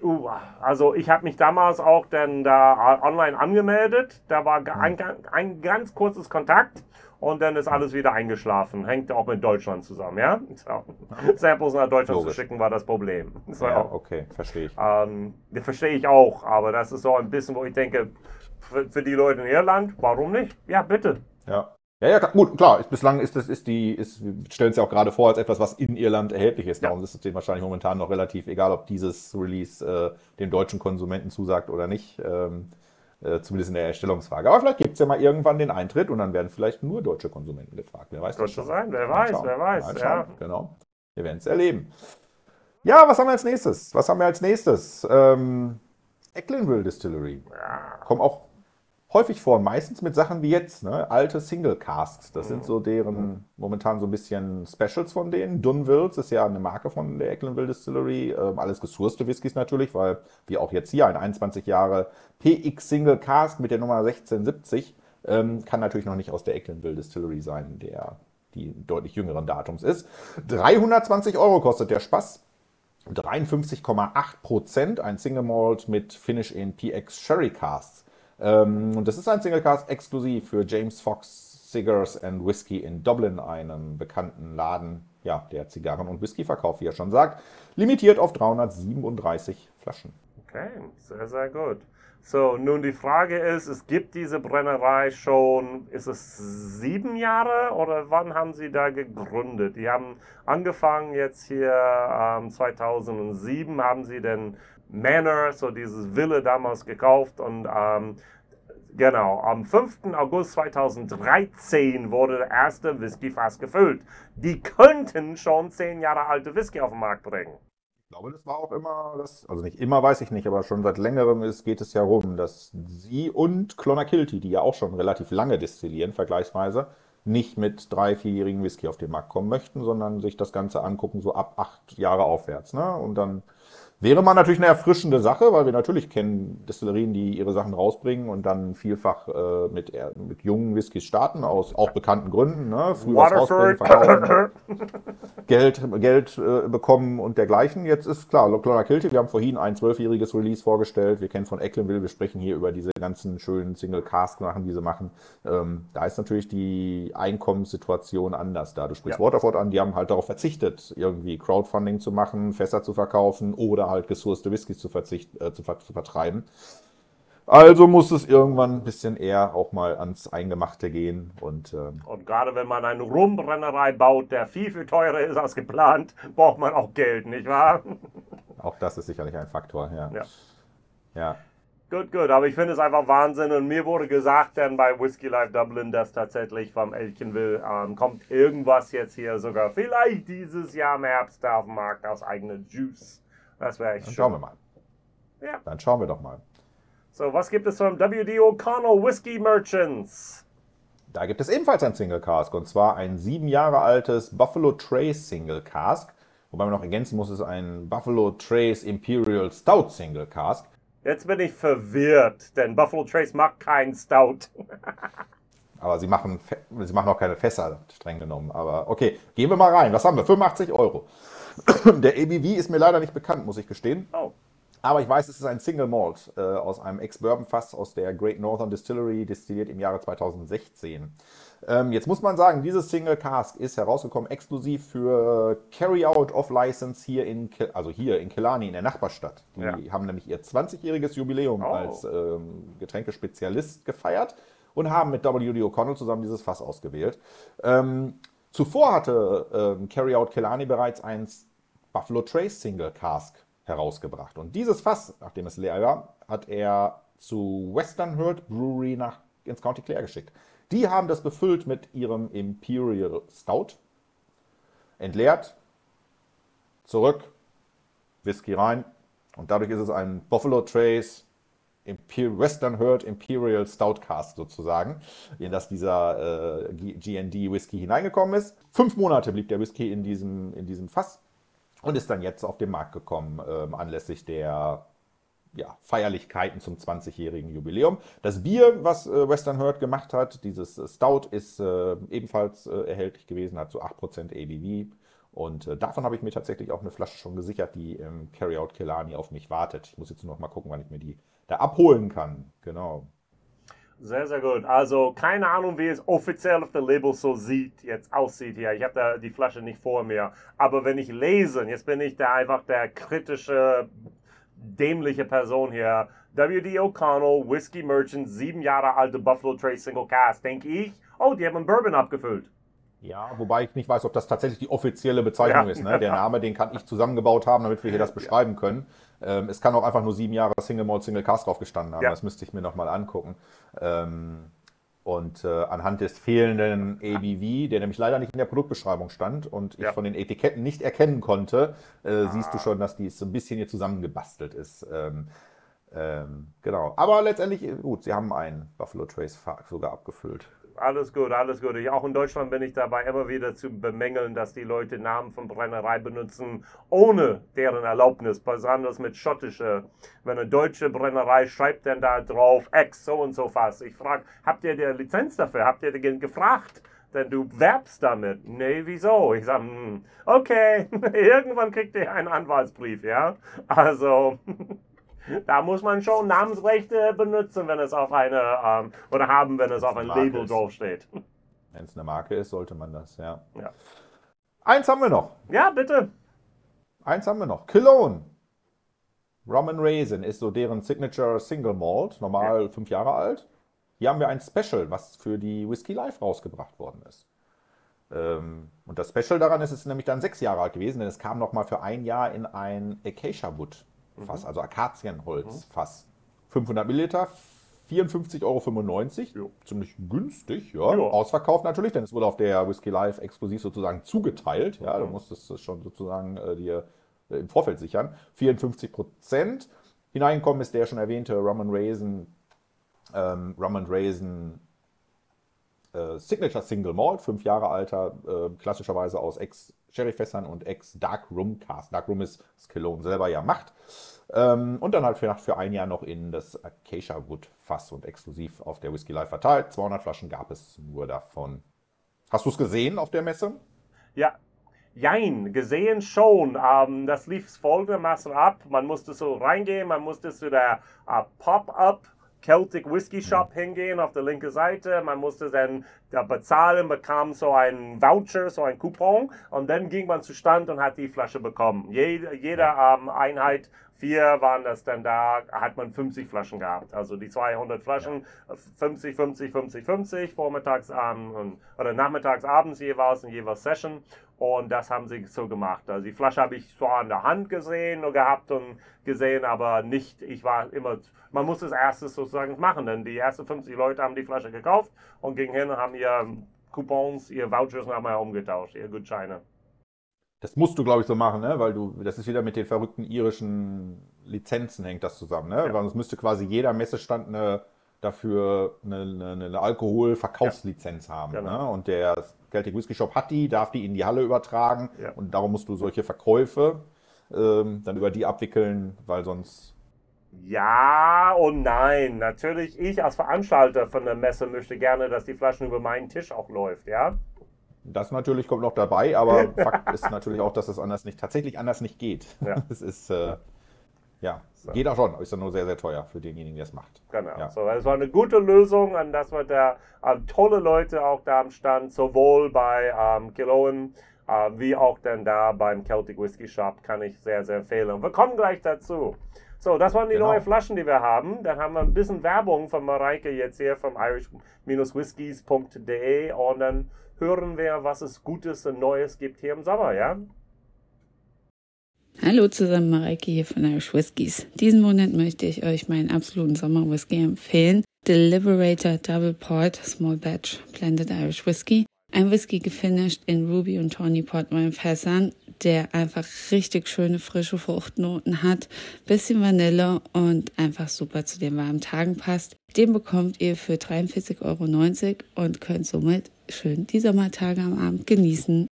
Du, also ich habe mich damals auch dann da online angemeldet. Da war ein, ein ganz kurzes Kontakt und dann ist alles wieder eingeschlafen. Hängt auch mit Deutschland zusammen, ja? So. Samples nach Deutschland Logisch. zu schicken war das Problem. So. Ja, okay, verstehe ich. Ähm, verstehe ich auch, aber das ist so ein bisschen, wo ich denke, für, für die Leute in Irland, warum nicht? Ja, bitte. Ja. Ja, ja, gut, klar. Ist, bislang ist das, ist die, ist, stellen es ja auch gerade vor als etwas, was in Irland erhältlich ist. Ja. Darum ist es wahrscheinlich momentan noch relativ egal, ob dieses Release äh, dem deutschen Konsumenten zusagt oder nicht. Ähm, äh, zumindest in der Erstellungsfrage. Aber vielleicht gibt es ja mal irgendwann den Eintritt und dann werden vielleicht nur deutsche Konsumenten gefragt. Wer weiß das schon. sein, wer weiß, schauen. wer weiß, ja. Genau. Wir werden es erleben. Ja, was haben wir als nächstes? Was haben wir als nächstes? Ähm, Ecklinville Distillery. Kommen auch häufig vor, meistens mit Sachen wie jetzt, ne? alte Single Casks. Das sind so deren momentan so ein bisschen Specials von denen. Dunvilles ist ja eine Marke von der Ecklinville Distillery. Ähm, alles gesourcete Whiskys natürlich, weil wie auch jetzt hier ein 21 Jahre PX Single Cask mit der Nummer 1670 ähm, kann natürlich noch nicht aus der Ecklinville Distillery sein, der die deutlich jüngeren Datums ist. 320 Euro kostet der Spaß. 53,8 Prozent, ein Single Malt mit Finish in PX Sherry Casks. Ähm, und das ist ein Single Cask exklusiv für James Fox Cigars and Whisky in Dublin, einem bekannten Laden, ja, der Zigarren und Whisky verkauft, wie er schon sagt. Limitiert auf 337 Flaschen. Okay, sehr, sehr gut. So, nun die Frage ist, es gibt diese Brennerei schon, ist es sieben Jahre oder wann haben Sie da gegründet? Die haben angefangen jetzt hier ähm, 2007, haben Sie den Manor, so dieses Villa damals gekauft und ähm, Genau, am 5. August 2013 wurde der erste Whisky-Fass gefüllt. Die könnten schon zehn Jahre alte Whisky auf den Markt bringen. Ich glaube, das war auch immer, das, also nicht immer weiß ich nicht, aber schon seit längerem ist, geht es ja rum, dass sie und Clonakilty, die ja auch schon relativ lange destillieren, vergleichsweise, nicht mit drei, vierjährigen Whisky auf den Markt kommen möchten, sondern sich das Ganze angucken, so ab acht Jahre aufwärts. Ne? Und dann Wäre mal natürlich eine erfrischende Sache, weil wir natürlich kennen Destillerien, die ihre Sachen rausbringen und dann vielfach äh, mit, mit jungen Whiskys starten, aus auch bekannten Gründen. Ne? Früh was rausbringen, verkaufen, *laughs* Geld, Geld äh, bekommen und dergleichen. Jetzt ist klar, Clonakilty, wir haben vorhin ein zwölfjähriges Release vorgestellt. Wir kennen von Ecklenville, wir sprechen hier über diese ganzen schönen Single-Cask-Sachen, die sie machen. Ähm, da ist natürlich die Einkommenssituation anders da. Du sprichst ja. Waterford an, die haben halt darauf verzichtet, irgendwie Crowdfunding zu machen, Fässer zu verkaufen oder halt gesourcete Whiskys zu, verzicht, äh, zu, ver zu vertreiben. Also muss es irgendwann ein bisschen eher auch mal ans Eingemachte gehen. Und, ähm, und gerade wenn man eine Rumbrennerei baut, der viel, viel teurer ist als geplant, braucht man auch Geld, nicht wahr? *laughs* Auch das ist sicherlich ein Faktor, ja. Ja. ja. Gut, gut, aber ich finde es einfach Wahnsinn und mir wurde gesagt dann bei Whiskey Life Dublin, dass tatsächlich vom Elchenville ähm, kommt irgendwas jetzt hier sogar vielleicht dieses Jahr im Herbst auf den Markt aus eigener Juice. Das wäre echt Dann schön. schauen wir mal. Ja. Dann schauen wir doch mal. So, was gibt es vom WD O'Connell Whiskey Merchants? Da gibt es ebenfalls ein Single Cask und zwar ein sieben Jahre altes Buffalo Trace Single Cask. Wobei man noch ergänzen muss, es ist ein Buffalo Trace Imperial Stout Single Cask. Jetzt bin ich verwirrt, denn Buffalo Trace macht keinen Stout. *laughs* Aber sie machen, sie machen auch keine Fässer, streng genommen. Aber okay, gehen wir mal rein. Was haben wir? 85 Euro. *coughs* Der ABV ist mir leider nicht bekannt, muss ich gestehen. Oh. Aber ich weiß, es ist ein Single Malt äh, aus einem Ex-Bourbon-Fass aus der Great Northern Distillery, destilliert im Jahre 2016. Ähm, jetzt muss man sagen, dieses Single Cask ist herausgekommen exklusiv für Carry-Out of License hier in, also hier in Killarney, in der Nachbarstadt. Die ja. haben nämlich ihr 20-jähriges Jubiläum oh. als ähm, Getränkespezialist gefeiert und haben mit W.D. O'Connell zusammen dieses Fass ausgewählt. Ähm, zuvor hatte ähm, Carry-Out Killarney bereits ein Buffalo Trace Single Cask herausgebracht. Und dieses Fass, nachdem es leer war, hat er zu Western Herd Brewery nach, ins County Clare geschickt. Die haben das befüllt mit ihrem Imperial Stout, entleert, zurück, Whisky rein und dadurch ist es ein Buffalo Trace Western Herd Imperial Stout Cast sozusagen, in das dieser äh, GND Whisky hineingekommen ist. Fünf Monate blieb der Whisky in diesem, in diesem Fass und ist dann jetzt auf den Markt gekommen äh, anlässlich der ja, Feierlichkeiten zum 20-jährigen Jubiläum. Das Bier, was äh, Western Herd gemacht hat, dieses Stout, ist äh, ebenfalls äh, erhältlich gewesen, hat so 8% ABV. Und äh, davon habe ich mir tatsächlich auch eine Flasche schon gesichert, die im Carryout Kelani auf mich wartet. Ich muss jetzt nur noch mal gucken, wann ich mir die da abholen kann. Genau. Sehr, sehr gut. Also keine Ahnung, wie es offiziell auf der Label so sieht, jetzt aussieht hier. Ich habe da die Flasche nicht vor mir. Aber wenn ich lese, jetzt bin ich da einfach der kritische, dämliche Person hier. W.D. O'Connell, Whiskey Merchant, sieben Jahre alte Buffalo Trace Single Cast. Denke ich, oh, die haben einen Bourbon abgefüllt. Ja, wobei ich nicht weiß, ob das tatsächlich die offizielle Bezeichnung ja. ist. Ne? Der Name, den kann ich zusammengebaut haben, damit wir hier das beschreiben können. Ähm, es kann auch einfach nur sieben Jahre Single Malt Single Cast drauf gestanden haben. Ja. Das müsste ich mir nochmal angucken. Ähm, und äh, anhand des fehlenden ABV, der nämlich leider nicht in der Produktbeschreibung stand und ich ja. von den Etiketten nicht erkennen konnte, äh, ah. siehst du schon, dass die so ein bisschen hier zusammengebastelt ist. Ähm, ähm, genau. Aber letztendlich, gut, sie haben einen Buffalo Trace sogar abgefüllt alles gut, alles gut. Ich, auch in Deutschland bin ich dabei immer wieder zu bemängeln, dass die Leute Namen von Brennerei benutzen, ohne deren Erlaubnis, besonders mit schottischer. Wenn eine deutsche Brennerei schreibt dann da drauf, X so und so fast. Ich frage, habt ihr die Lizenz dafür? Habt ihr den gefragt? Denn du werbst damit. Nee, wieso? Ich sage, hm, okay, *laughs* irgendwann kriegt ihr einen Anwaltsbrief, ja? Also, *laughs* Da muss man schon Namensrechte benutzen, wenn es auf eine, ähm, oder haben, wenn es auf ein Label draufsteht. Wenn es eine Marke ist, sollte man das, ja. ja. Eins haben wir noch. Ja, bitte. Eins haben wir noch. Cologne. Rum and Raisin ist so deren Signature Single Malt, normal ja. fünf Jahre alt. Hier haben wir ein Special, was für die Whiskey Life rausgebracht worden ist. Ähm, und das Special daran ist, es ist nämlich dann sechs Jahre alt gewesen, denn es kam noch mal für ein Jahr in ein Acacia Wood Fass, mhm. also Akazienholzfass. 500 Milliliter, 54,95 Euro. Jo. Ziemlich günstig, ja. Jo. Ausverkauft natürlich, denn es wurde auf der Whisky Live exklusiv sozusagen zugeteilt. Ja, du musstest es schon sozusagen äh, dir äh, im Vorfeld sichern. 54 Prozent. Hineingekommen ist der schon erwähnte Rum and Raisin, ähm, Rum and Raisin äh, Signature Single Malt, fünf Jahre alter, äh, klassischerweise aus Ex-Sherryfässern und Ex-Dark Rum Cast. Dark Rum ist, das Cologne selber ja macht. Ähm, und dann halt für, für ein Jahr noch in das Acacia Wood Fass und exklusiv auf der Whisky Live verteilt. 200 Flaschen gab es nur davon. Hast du es gesehen auf der Messe? Ja, jein, gesehen schon. Ähm, das lief folgendermaßen ab. Man musste so reingehen, man musste zu der äh, Pop-Up Celtic Whisky Shop hingehen auf der linken Seite. Man musste dann da bezahlen, bekam so einen Voucher, so ein Coupon und dann ging man zu Stand und hat die Flasche bekommen. Jede, jede ähm, Einheit, vier waren das dann da, hat man 50 Flaschen gehabt. Also die 200 Flaschen, 50, 50, 50, 50, vormittags ähm, oder nachmittags, abends jeweils in jeweils Session. Und das haben sie so gemacht. Also die Flasche habe ich zwar an der Hand gesehen und gehabt und gesehen, aber nicht, ich war immer, man muss es erstes sozusagen machen, denn die ersten 50 Leute haben die Flasche gekauft und gingen hin und haben ihr Coupons, ihr Vouchers nochmal umgetauscht, ihr Gutscheine. Das musst du, glaube ich, so machen, ne? weil du, das ist wieder mit den verrückten irischen Lizenzen hängt das zusammen, ne? Ja. Weil es müsste quasi jeder Messestand eine, dafür eine, eine, eine Alkoholverkaufslizenz haben. Genau. Ne? Und der Celtic Whisky Shop hat die, darf die in die Halle übertragen Ja. und darum musst du solche Verkäufe ähm, dann über die abwickeln, weil sonst Ja und nein. Natürlich, ich als Veranstalter von der Messe möchte gerne, dass die Flaschen über meinen Tisch auch läuft, ja? Das natürlich kommt noch dabei, aber *laughs* Fakt ist natürlich auch, dass es anders nicht, tatsächlich anders nicht geht. Ja. *laughs* Es ist, äh, ja, So. geht auch schon, ist dann nur sehr, sehr teuer für denjenigen, der es macht. Genau. Ja. So, es war eine gute Lösung und das war da ähm, tolle Leute auch da am Stand, sowohl bei ähm, Killowen äh, wie auch dann da beim Celtic Whisky Shop, kann ich sehr, sehr empfehlen. Und wir kommen gleich dazu. So, das waren die Genau. neuen Flaschen, die wir haben. Dann haben wir ein bisschen Werbung von Mareike jetzt hier vom irish-whiskies.de und dann hören wir, was es Gutes und Neues gibt hier im Sommer, ja? Hallo zusammen, Mareike hier von Irish Whiskies. Diesen Monat möchte ich euch meinen absoluten Sommerwhisky empfehlen. The Liberator Double Port Small Batch Blended Irish Whiskey. Ein Whisky gefinished in Ruby und Tawny Portwein Fässern, der einfach richtig schöne frische Fruchtnoten hat, bisschen Vanille und einfach super zu den warmen Tagen passt. Den bekommt ihr für 43,90 Euro und könnt somit schön die Sommertage am Abend genießen.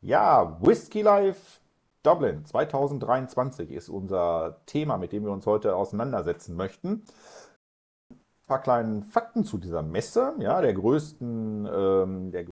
Ja, Whisky Life Dublin 2023 ist unser Thema, mit dem wir uns heute auseinandersetzen möchten. Ein paar kleinen Fakten zu dieser Messe, ja, der größten, ähm, der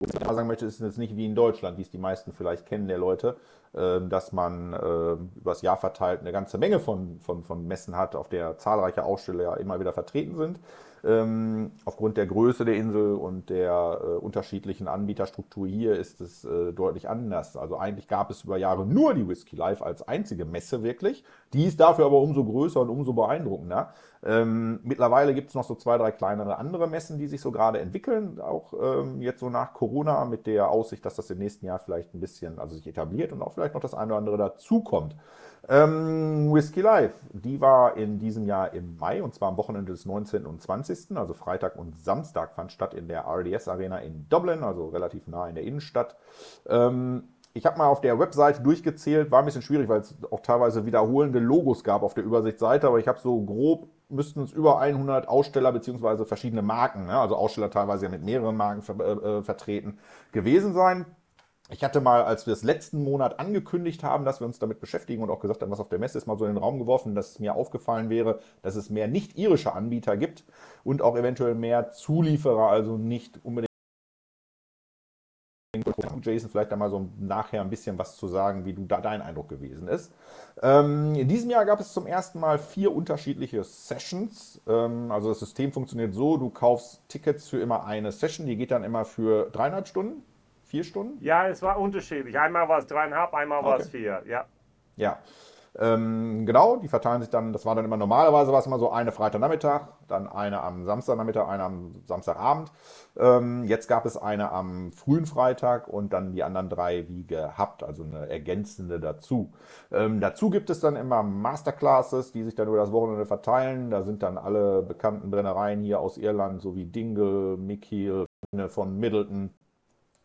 was ich mal sagen möchte, ist jetzt nicht wie in Deutschland, wie es die meisten vielleicht kennen der Leute, dass man ähm, übers Jahr verteilt eine ganze Menge von, von, von Messen hat, auf der zahlreiche Aussteller ja immer wieder vertreten sind. Ähm, aufgrund der Größe der Insel und der äh, unterschiedlichen Anbieterstruktur hier ist es äh, deutlich anders. Also eigentlich gab es über Jahre nur die Whisky Live als einzige Messe wirklich. Die ist dafür aber umso größer und umso beeindruckender. Ähm, mittlerweile gibt es noch so zwei, drei kleinere andere Messen, die sich so gerade entwickeln. Auch ähm, jetzt so nach Corona mit der Aussicht, dass das im nächsten Jahr vielleicht ein bisschen also sich etabliert und auch vielleicht noch das eine oder andere dazukommt. Ähm, Whisky Live, die war in diesem Jahr im Mai und zwar am Wochenende des 19. und 20. Also Freitag und Samstag fand statt in der RDS Arena in Dublin, also relativ nah in der Innenstadt. Ähm, ich habe mal auf der Webseite durchgezählt, war ein bisschen schwierig, weil es auch teilweise wiederholende Logos gab auf der Übersichtsseite, aber ich habe so grob, müssten es über 100 Aussteller bzw. verschiedene Marken, ne? also Aussteller teilweise ja mit mehreren Marken ver äh, vertreten gewesen sein. Ich hatte mal, als wir es letzten Monat angekündigt haben, dass wir uns damit beschäftigen und auch gesagt haben, was auf der Messe ist, mal so in den Raum geworfen, dass es mir aufgefallen wäre, dass es mehr nicht-irische Anbieter gibt und auch eventuell mehr Zulieferer, also nicht unbedingt. Jason, vielleicht einmal so nachher ein bisschen was zu sagen, wie du da dein Eindruck gewesen ist. Ähm, in diesem Jahr gab es zum ersten Mal vier unterschiedliche Sessions. Ähm, also das System funktioniert so, du kaufst Tickets für immer eine Session, die geht dann immer für dreieinhalb Stunden, vier Stunden. Ja, es war unterschiedlich. Einmal war es dreieinhalb, einmal war es vier, ja. Ja. Ähm, genau, die verteilen sich dann, das war dann immer normalerweise war es immer so eine Freitagnachmittag, dann eine am Samstagnachmittag, eine am Samstagabend. Ähm, jetzt gab es eine am frühen Freitag und dann die anderen drei wie gehabt, also eine ergänzende dazu. Ähm, dazu gibt es dann immer Masterclasses, die sich dann über das Wochenende verteilen. Da sind dann alle bekannten Brennereien hier aus Irland, so wie Dingle, Mickey von Middleton,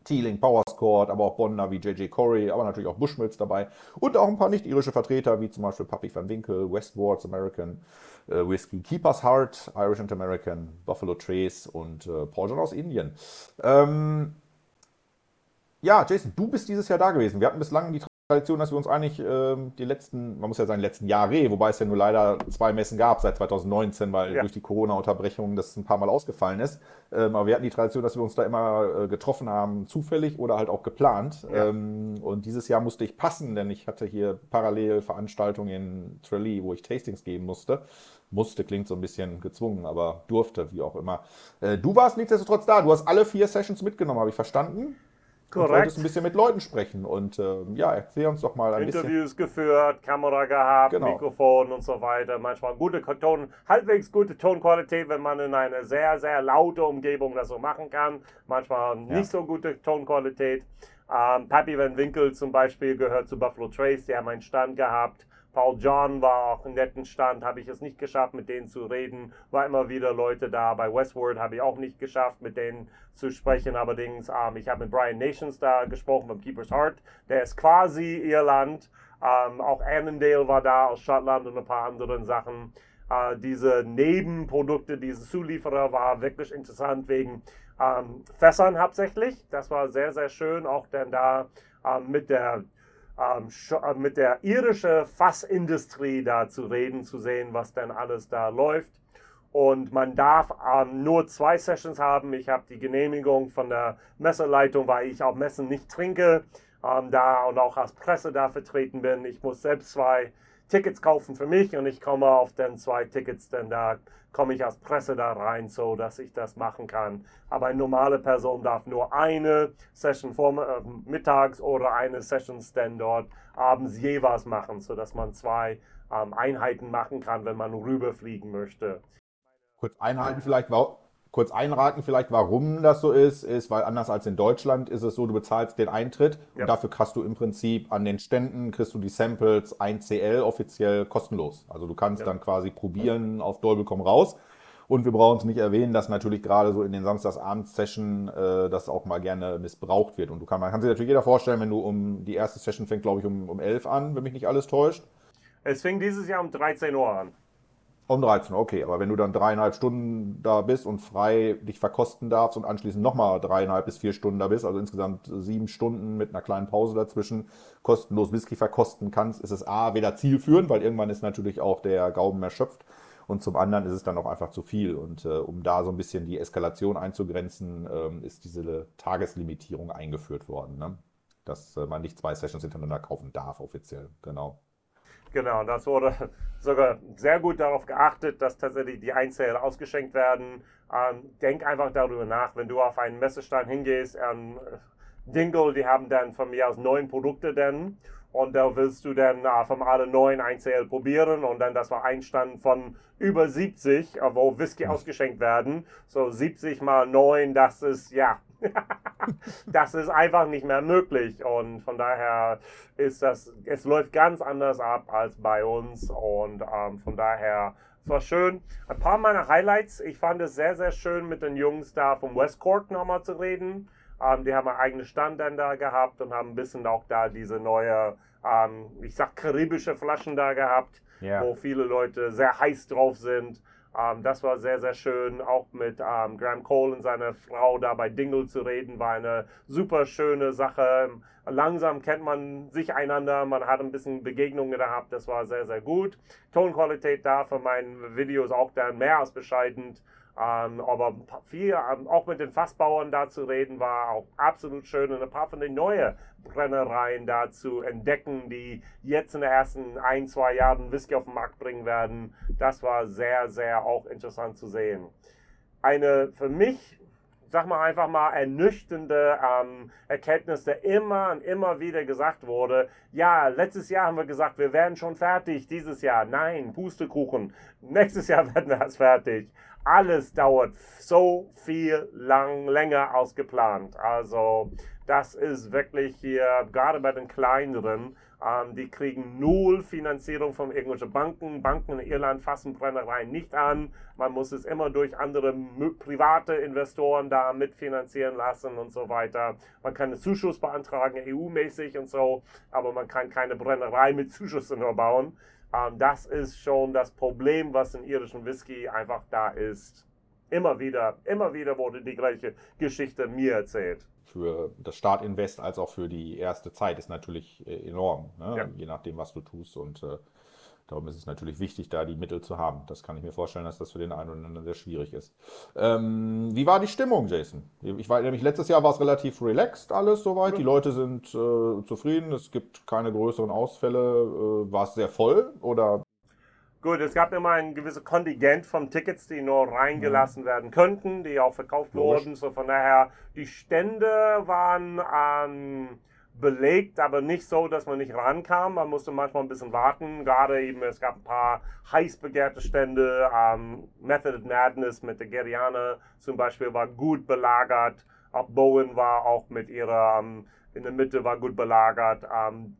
Teeling, Powerscourt, aber auch Bonner wie JJ Corey, aber natürlich auch Bushmills dabei und auch ein paar nicht-irische Vertreter wie zum Beispiel Pappy van Winkle, Westwards American äh, Whiskey, Keeper's Heart, Irish and American, Buffalo Trace und äh, Paul John aus Indien. Ähm, ja, Jason, du bist dieses Jahr da gewesen. Wir hatten bislang die Tradition, dass wir uns eigentlich äh, die letzten, man muss ja sagen, letzten Jahre, wobei es ja nur leider zwei Messen gab seit 2019, weil ja. durch die Corona-Unterbrechung das ein paar Mal ausgefallen ist. Ähm, aber wir hatten die Tradition, dass wir uns da immer äh, getroffen haben, zufällig oder halt auch geplant. Ja. Ähm, und dieses Jahr musste ich passen, denn ich hatte hier parallel Veranstaltungen in Tralee, wo ich Tastings geben musste. Musste klingt so ein bisschen gezwungen, aber durfte, wie auch immer. Äh, du warst nichtsdestotrotz da. Du hast alle vier Sessions mitgenommen, habe ich verstanden? Korrekt. Du wolltest ein bisschen mit Leuten sprechen und äh, ja, erzähl uns doch mal ein Interviews bisschen. geführt, Kamera gehabt, genau. Mikrofon und so weiter. Manchmal gute Ton, halbwegs gute Tonqualität, wenn man in einer sehr, sehr laute Umgebung das so machen kann. Manchmal nicht ja. so gute Tonqualität. Ähm, Pappy Van Winkle zum Beispiel gehört zu Buffalo Trace, die haben einen Stand gehabt. Paul John war auch einen netten Stand, habe ich es nicht geschafft, mit denen zu reden. War immer wieder Leute da. Bei Westward habe ich auch nicht geschafft, mit denen zu sprechen. Allerdings, ähm, ich habe mit Brian Nations da gesprochen vom Keeper's Heart. Der ist quasi Irland. Ähm, auch Annandale war da aus Schottland und ein paar anderen Sachen. Äh, diese Nebenprodukte, diese Zulieferer war wirklich interessant wegen ähm, Fässern hauptsächlich. Das war sehr, sehr schön, auch denn da ähm, mit der mit der irischen Fassindustrie da zu reden, zu sehen, was denn alles da läuft. Und man darf ähm, nur zwei Sessions haben. Ich habe die Genehmigung von der Messeleitung, weil ich auf Messen nicht trinke, ähm, da und auch als Presse da vertreten bin. Ich muss selbst zwei Tickets kaufen für mich und ich komme auf den zwei Tickets, denn da komme ich als Presse da rein, so dass ich das machen kann. Aber eine normale Person darf nur eine Session vor, äh, mittags oder eine Session dann dort abends jeweils machen, so dass man zwei ähm, Einheiten machen kann, wenn man rüberfliegen möchte. Kurz einhalten vielleicht, kurz einraten vielleicht, warum das so ist, ist, weil anders als in Deutschland ist es so, du bezahlst den Eintritt ja. und dafür kriegst du im Prinzip an den Ständen, kriegst du die Samples 1CL offiziell kostenlos. Also du kannst ja. dann quasi probieren auf Dolby komm raus. Und wir brauchen es nicht erwähnen, dass natürlich gerade so in den Samstagsabend-Session äh, das auch mal gerne missbraucht wird. Und du kann, man kann sich natürlich jeder vorstellen, wenn du um die erste Session fängt, glaube ich, um, um 11 an, wenn mich nicht alles täuscht. Es fing dieses Jahr um 13 Uhr an. Um 13, okay. Aber wenn du dann dreieinhalb Stunden da bist und frei dich verkosten darfst und anschließend nochmal dreieinhalb bis vier Stunden da bist, also insgesamt sieben Stunden mit einer kleinen Pause dazwischen, kostenlos Whisky verkosten kannst, ist es A, weder zielführend, weil irgendwann ist natürlich auch der Gaumen erschöpft. Und zum anderen ist es dann auch einfach zu viel. Und äh, um da so ein bisschen die Eskalation einzugrenzen, ähm, ist diese Tageslimitierung eingeführt worden. Ne? Dass äh, man nicht zwei Sessions hintereinander kaufen darf, offiziell. Genau. Genau, das wurde sogar sehr gut darauf geachtet, dass tatsächlich die Einzelne ausgeschenkt werden. Ähm, denk einfach darüber nach, wenn du auf einen Messestand hingehst, ähm, Dingle, die haben dann von mir aus neun Produkte denn und da willst du dann äh, von alle neun einzeln probieren und dann das war ein Stand von über 70, äh, wo Whisky ausgeschenkt werden. So 70 mal 9, das ist ja *laughs* das ist einfach nicht mehr möglich. Und von daher ist das, es läuft ganz anders ab als bei uns. Und ähm, von daher, es war schön. Ein paar meiner Highlights, ich fand es sehr, sehr schön, mit den Jungs da vom West Cork nochmal zu reden. Ähm, die haben einen eigenen Stand dann da gehabt und haben ein bisschen auch da diese neue, ähm, ich sag karibische Flaschen da gehabt, yeah. wo viele Leute sehr heiß drauf sind. Ähm, das war sehr, sehr schön. Auch mit ähm, Graham Cole und seiner Frau da bei Dingle zu reden, war eine super schöne Sache. Langsam kennt man sich einander, man hat ein bisschen Begegnungen gehabt, das war sehr, sehr gut. Tonqualität da für meinen Videos auch dann mehr als bescheidend. Ähm, aber viel, ähm, auch mit den Fassbauern da zu reden, war auch absolut schön und ein paar von den neuen Brennereien da zu entdecken, die jetzt in den ersten ein, zwei Jahren Whisky auf den Markt bringen werden. Das war sehr, sehr auch interessant zu sehen. Eine für mich sag mal einfach mal, ernüchternde ähm, Erkenntnis, der immer und immer wieder gesagt wurde, ja, letztes Jahr haben wir gesagt, wir werden schon fertig, dieses Jahr, nein, Pustekuchen, nächstes Jahr *laughs* werden wir erst fertig. Alles dauert so viel lang, länger als geplant. Also das ist wirklich hier, gerade bei den kleineren, ähm, die kriegen null Finanzierung von irgendwelchen Banken. Banken in Irland fassen Brennereien nicht an. Man muss es immer durch andere private Investoren da mitfinanzieren lassen und so weiter. Man kann einen Zuschuss beantragen, EU-mäßig und so, aber man kann keine Brennerei mit Zuschüssen nur bauen. Ähm, das ist schon das Problem, was in irischen Whisky einfach da ist. Immer wieder, immer wieder wurde die gleiche Geschichte mir erzählt für das Startinvest als auch für die erste Zeit ist natürlich äh, enorm, ne? ja. je nachdem, was du tust. Und äh, darum ist es natürlich wichtig, da die Mittel zu haben. Das kann ich mir vorstellen, dass das für den einen oder anderen sehr schwierig ist. Ähm, wie war die Stimmung, Jason? Ich war nämlich letztes Jahr war es relativ relaxed alles soweit. Ja. Die Leute sind äh, zufrieden. Es gibt keine größeren Ausfälle. Äh, war es sehr voll oder Gut, es gab immer ein gewisses Kontingent von Tickets, die nur reingelassen mhm. werden könnten, die auch verkauft Logisch. wurden. So von daher, die Stände waren ähm, belegt, aber nicht so, dass man nicht rankam. Man musste manchmal ein bisschen warten. Gerade eben, es gab ein paar heiß begehrte Stände. Ähm, Method of Madness mit der Geriana zum Beispiel war gut belagert. Auch Bowen war auch mit ihrer, ähm, in der Mitte war gut belagert. Ähm,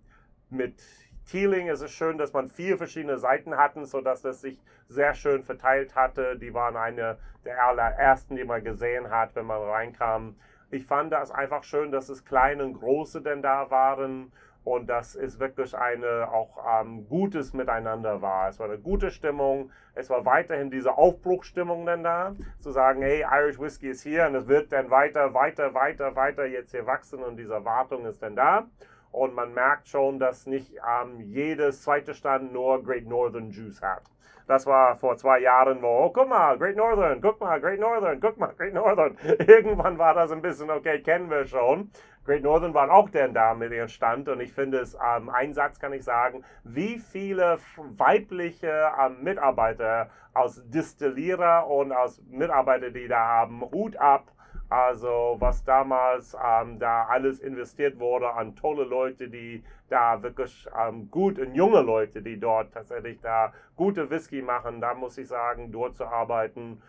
mit Teeling ist es schön, dass man vier verschiedene Seiten hatten, sodass das sich sehr schön verteilt hatte. Die waren eine der allerersten, die man gesehen hat, wenn man reinkam. Ich fand das einfach schön, dass es kleine und große denn da waren und dass es wirklich eine auch ähm, gutes Miteinander war. Es war eine gute Stimmung. Es war weiterhin diese Aufbruchstimmung denn da, zu sagen, hey, Irish Whiskey ist hier und es wird dann weiter, weiter, weiter, weiter jetzt hier wachsen und diese Erwartung ist dann da. Und man merkt schon, dass nicht ähm, jedes zweite Stand nur Great Northern Juice hat. Das war vor zwei Jahren, wo, oh, guck mal, Great Northern, guck mal, Great Northern, guck mal, Great Northern. *laughs* Irgendwann war das ein bisschen, okay, kennen wir schon. Great Northern waren auch denn da mit ihrem Stand und ich finde es, ähm, ein Satz kann ich sagen, wie viele weibliche ähm, Mitarbeiter aus Distillierer und aus Mitarbeiter, die da haben, Hut ab also was damals ähm, da alles investiert wurde an tolle Leute, die da wirklich ähm, gut und junge Leute, die dort tatsächlich da gute Whisky machen, da muss ich sagen, dort zu arbeiten,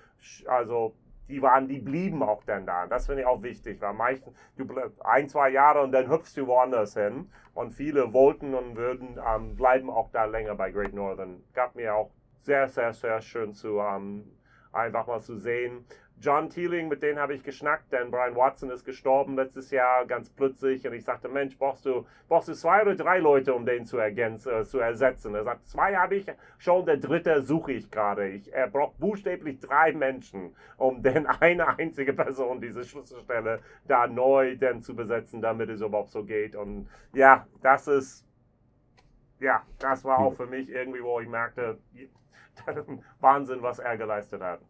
also die waren, die blieben auch dann da. Das finde ich auch wichtig, weil meistens du ein, zwei Jahre und dann hüpfst du woanders hin. Und viele wollten und würden ähm, bleiben auch da länger bei Great Northern. Gab mir auch sehr, sehr, sehr schön zu ähm, einfach mal zu sehen. John Teeling, mit denen habe ich geschnackt, denn Brian Watson ist gestorben letztes Jahr ganz plötzlich und ich sagte, Mensch, brauchst du, brauchst du zwei oder drei Leute, um den zu, ergänzen, äh, zu ersetzen? Er sagt, zwei habe ich schon, der dritte suche ich gerade. Ich, er braucht buchstäblich drei Menschen, um denn *laughs* eine einzige Person diese Schlüsselstelle da neu denn zu besetzen, damit es überhaupt so geht. Und ja, das ist, ja, das war auch für mich irgendwie, wo ich merkte, *laughs* Wahnsinn, was er geleistet hat.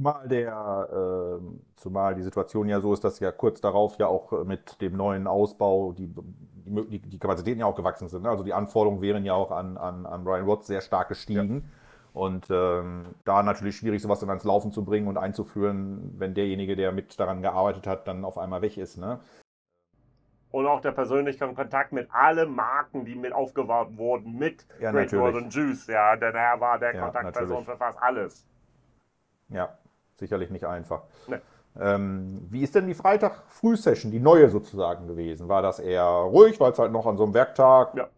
Zumal der, äh, zumal die Situation ja so ist, dass ja kurz darauf ja auch mit dem neuen Ausbau die, die, die Kapazitäten ja auch gewachsen sind. Ne? Also die Anforderungen wären ja auch an, an, an Ryan Watts sehr stark gestiegen. Ja. Und ähm, da natürlich schwierig, sowas dann ans Laufen zu bringen und einzuführen, wenn derjenige, der mit daran gearbeitet hat, dann auf einmal weg ist. Ne? Und auch der persönliche Kontakt mit allen Marken, die mit aufgebaut wurden, mit ja, Great Northern Juice. Ja, denn er war der ja, Kontaktperson natürlich. für fast alles. Ja, sicherlich nicht einfach. Nee. Ähm, wie ist denn die Freitag-Frühsession, die neue sozusagen gewesen? War das eher ruhig, weil es halt noch an so einem Werktag ja.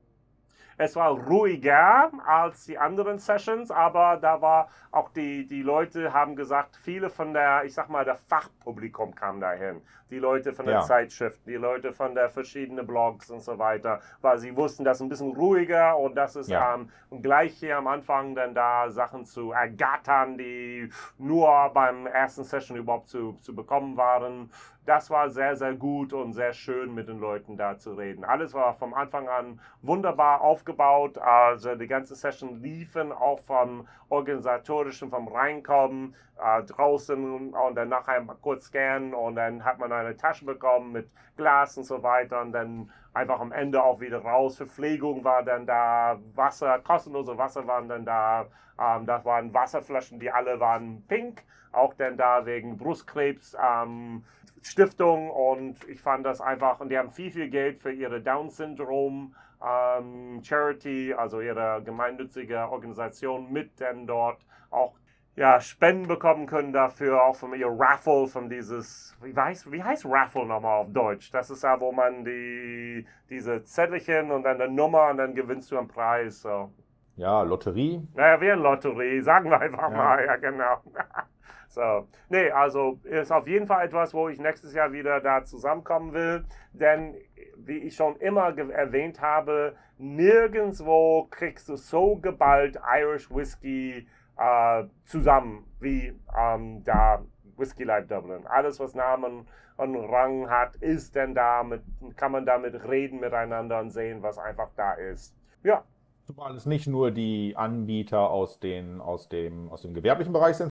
Es war ruhiger als die anderen Sessions, aber da war auch die, die Leute haben gesagt, viele von der, ich sag mal, der Fachpublikum kam dahin. Die Leute von den ja. Zeitschriften, die Leute von der verschiedenen Blogs und so weiter, weil sie wussten, das ist ein bisschen ruhiger und das ist ja. ähm, gleich hier am Anfang dann da Sachen zu ergattern, die nur beim ersten Session überhaupt zu, zu bekommen waren das war sehr, sehr gut und sehr schön mit den Leuten da zu reden. Alles war vom Anfang an wunderbar aufgebaut. Also die ganze Session liefen auch vom organisatorischen, vom Reinkommen äh, draußen und dann nachher kurz scannen und dann hat man eine Tasche bekommen mit Glas und so weiter und dann einfach am Ende auch wieder raus. Verpflegung war dann da, Wasser, kostenlose Wasser waren dann da. Ähm, das waren Wasserflaschen, die alle waren pink, auch dann da wegen Brustkrebs. Ähm, Stiftung und ich fand das einfach, und die haben viel, viel Geld für ihre Down-Syndrom ähm, Charity, also ihre gemeinnützige Organisation mit denn dort auch ja, Spenden bekommen können dafür, auch von ihr Raffle, von dieses, wie heißt, wie heißt Raffle nochmal auf Deutsch? Das ist ja, wo man die, diese Zettelchen und dann eine Nummer und dann gewinnst du einen Preis. So. Ja, Lotterie. Naja, wie eine Lotterie, sagen wir einfach ja. mal, ja genau. *laughs* so, nee, also ist auf jeden Fall etwas, wo ich nächstes Jahr wieder da zusammenkommen will, denn wie ich schon immer erwähnt habe, nirgendwo kriegst du so geballt Irish Whiskey äh, zusammen wie ähm, da Whiskey Life Dublin. Alles, was Namen und Rang hat, ist denn da, mit, kann man damit reden miteinander und sehen, was einfach da ist. Ja. Zumal es nicht nur die Anbieter aus, den, aus, dem, aus dem gewerblichen Bereich sind,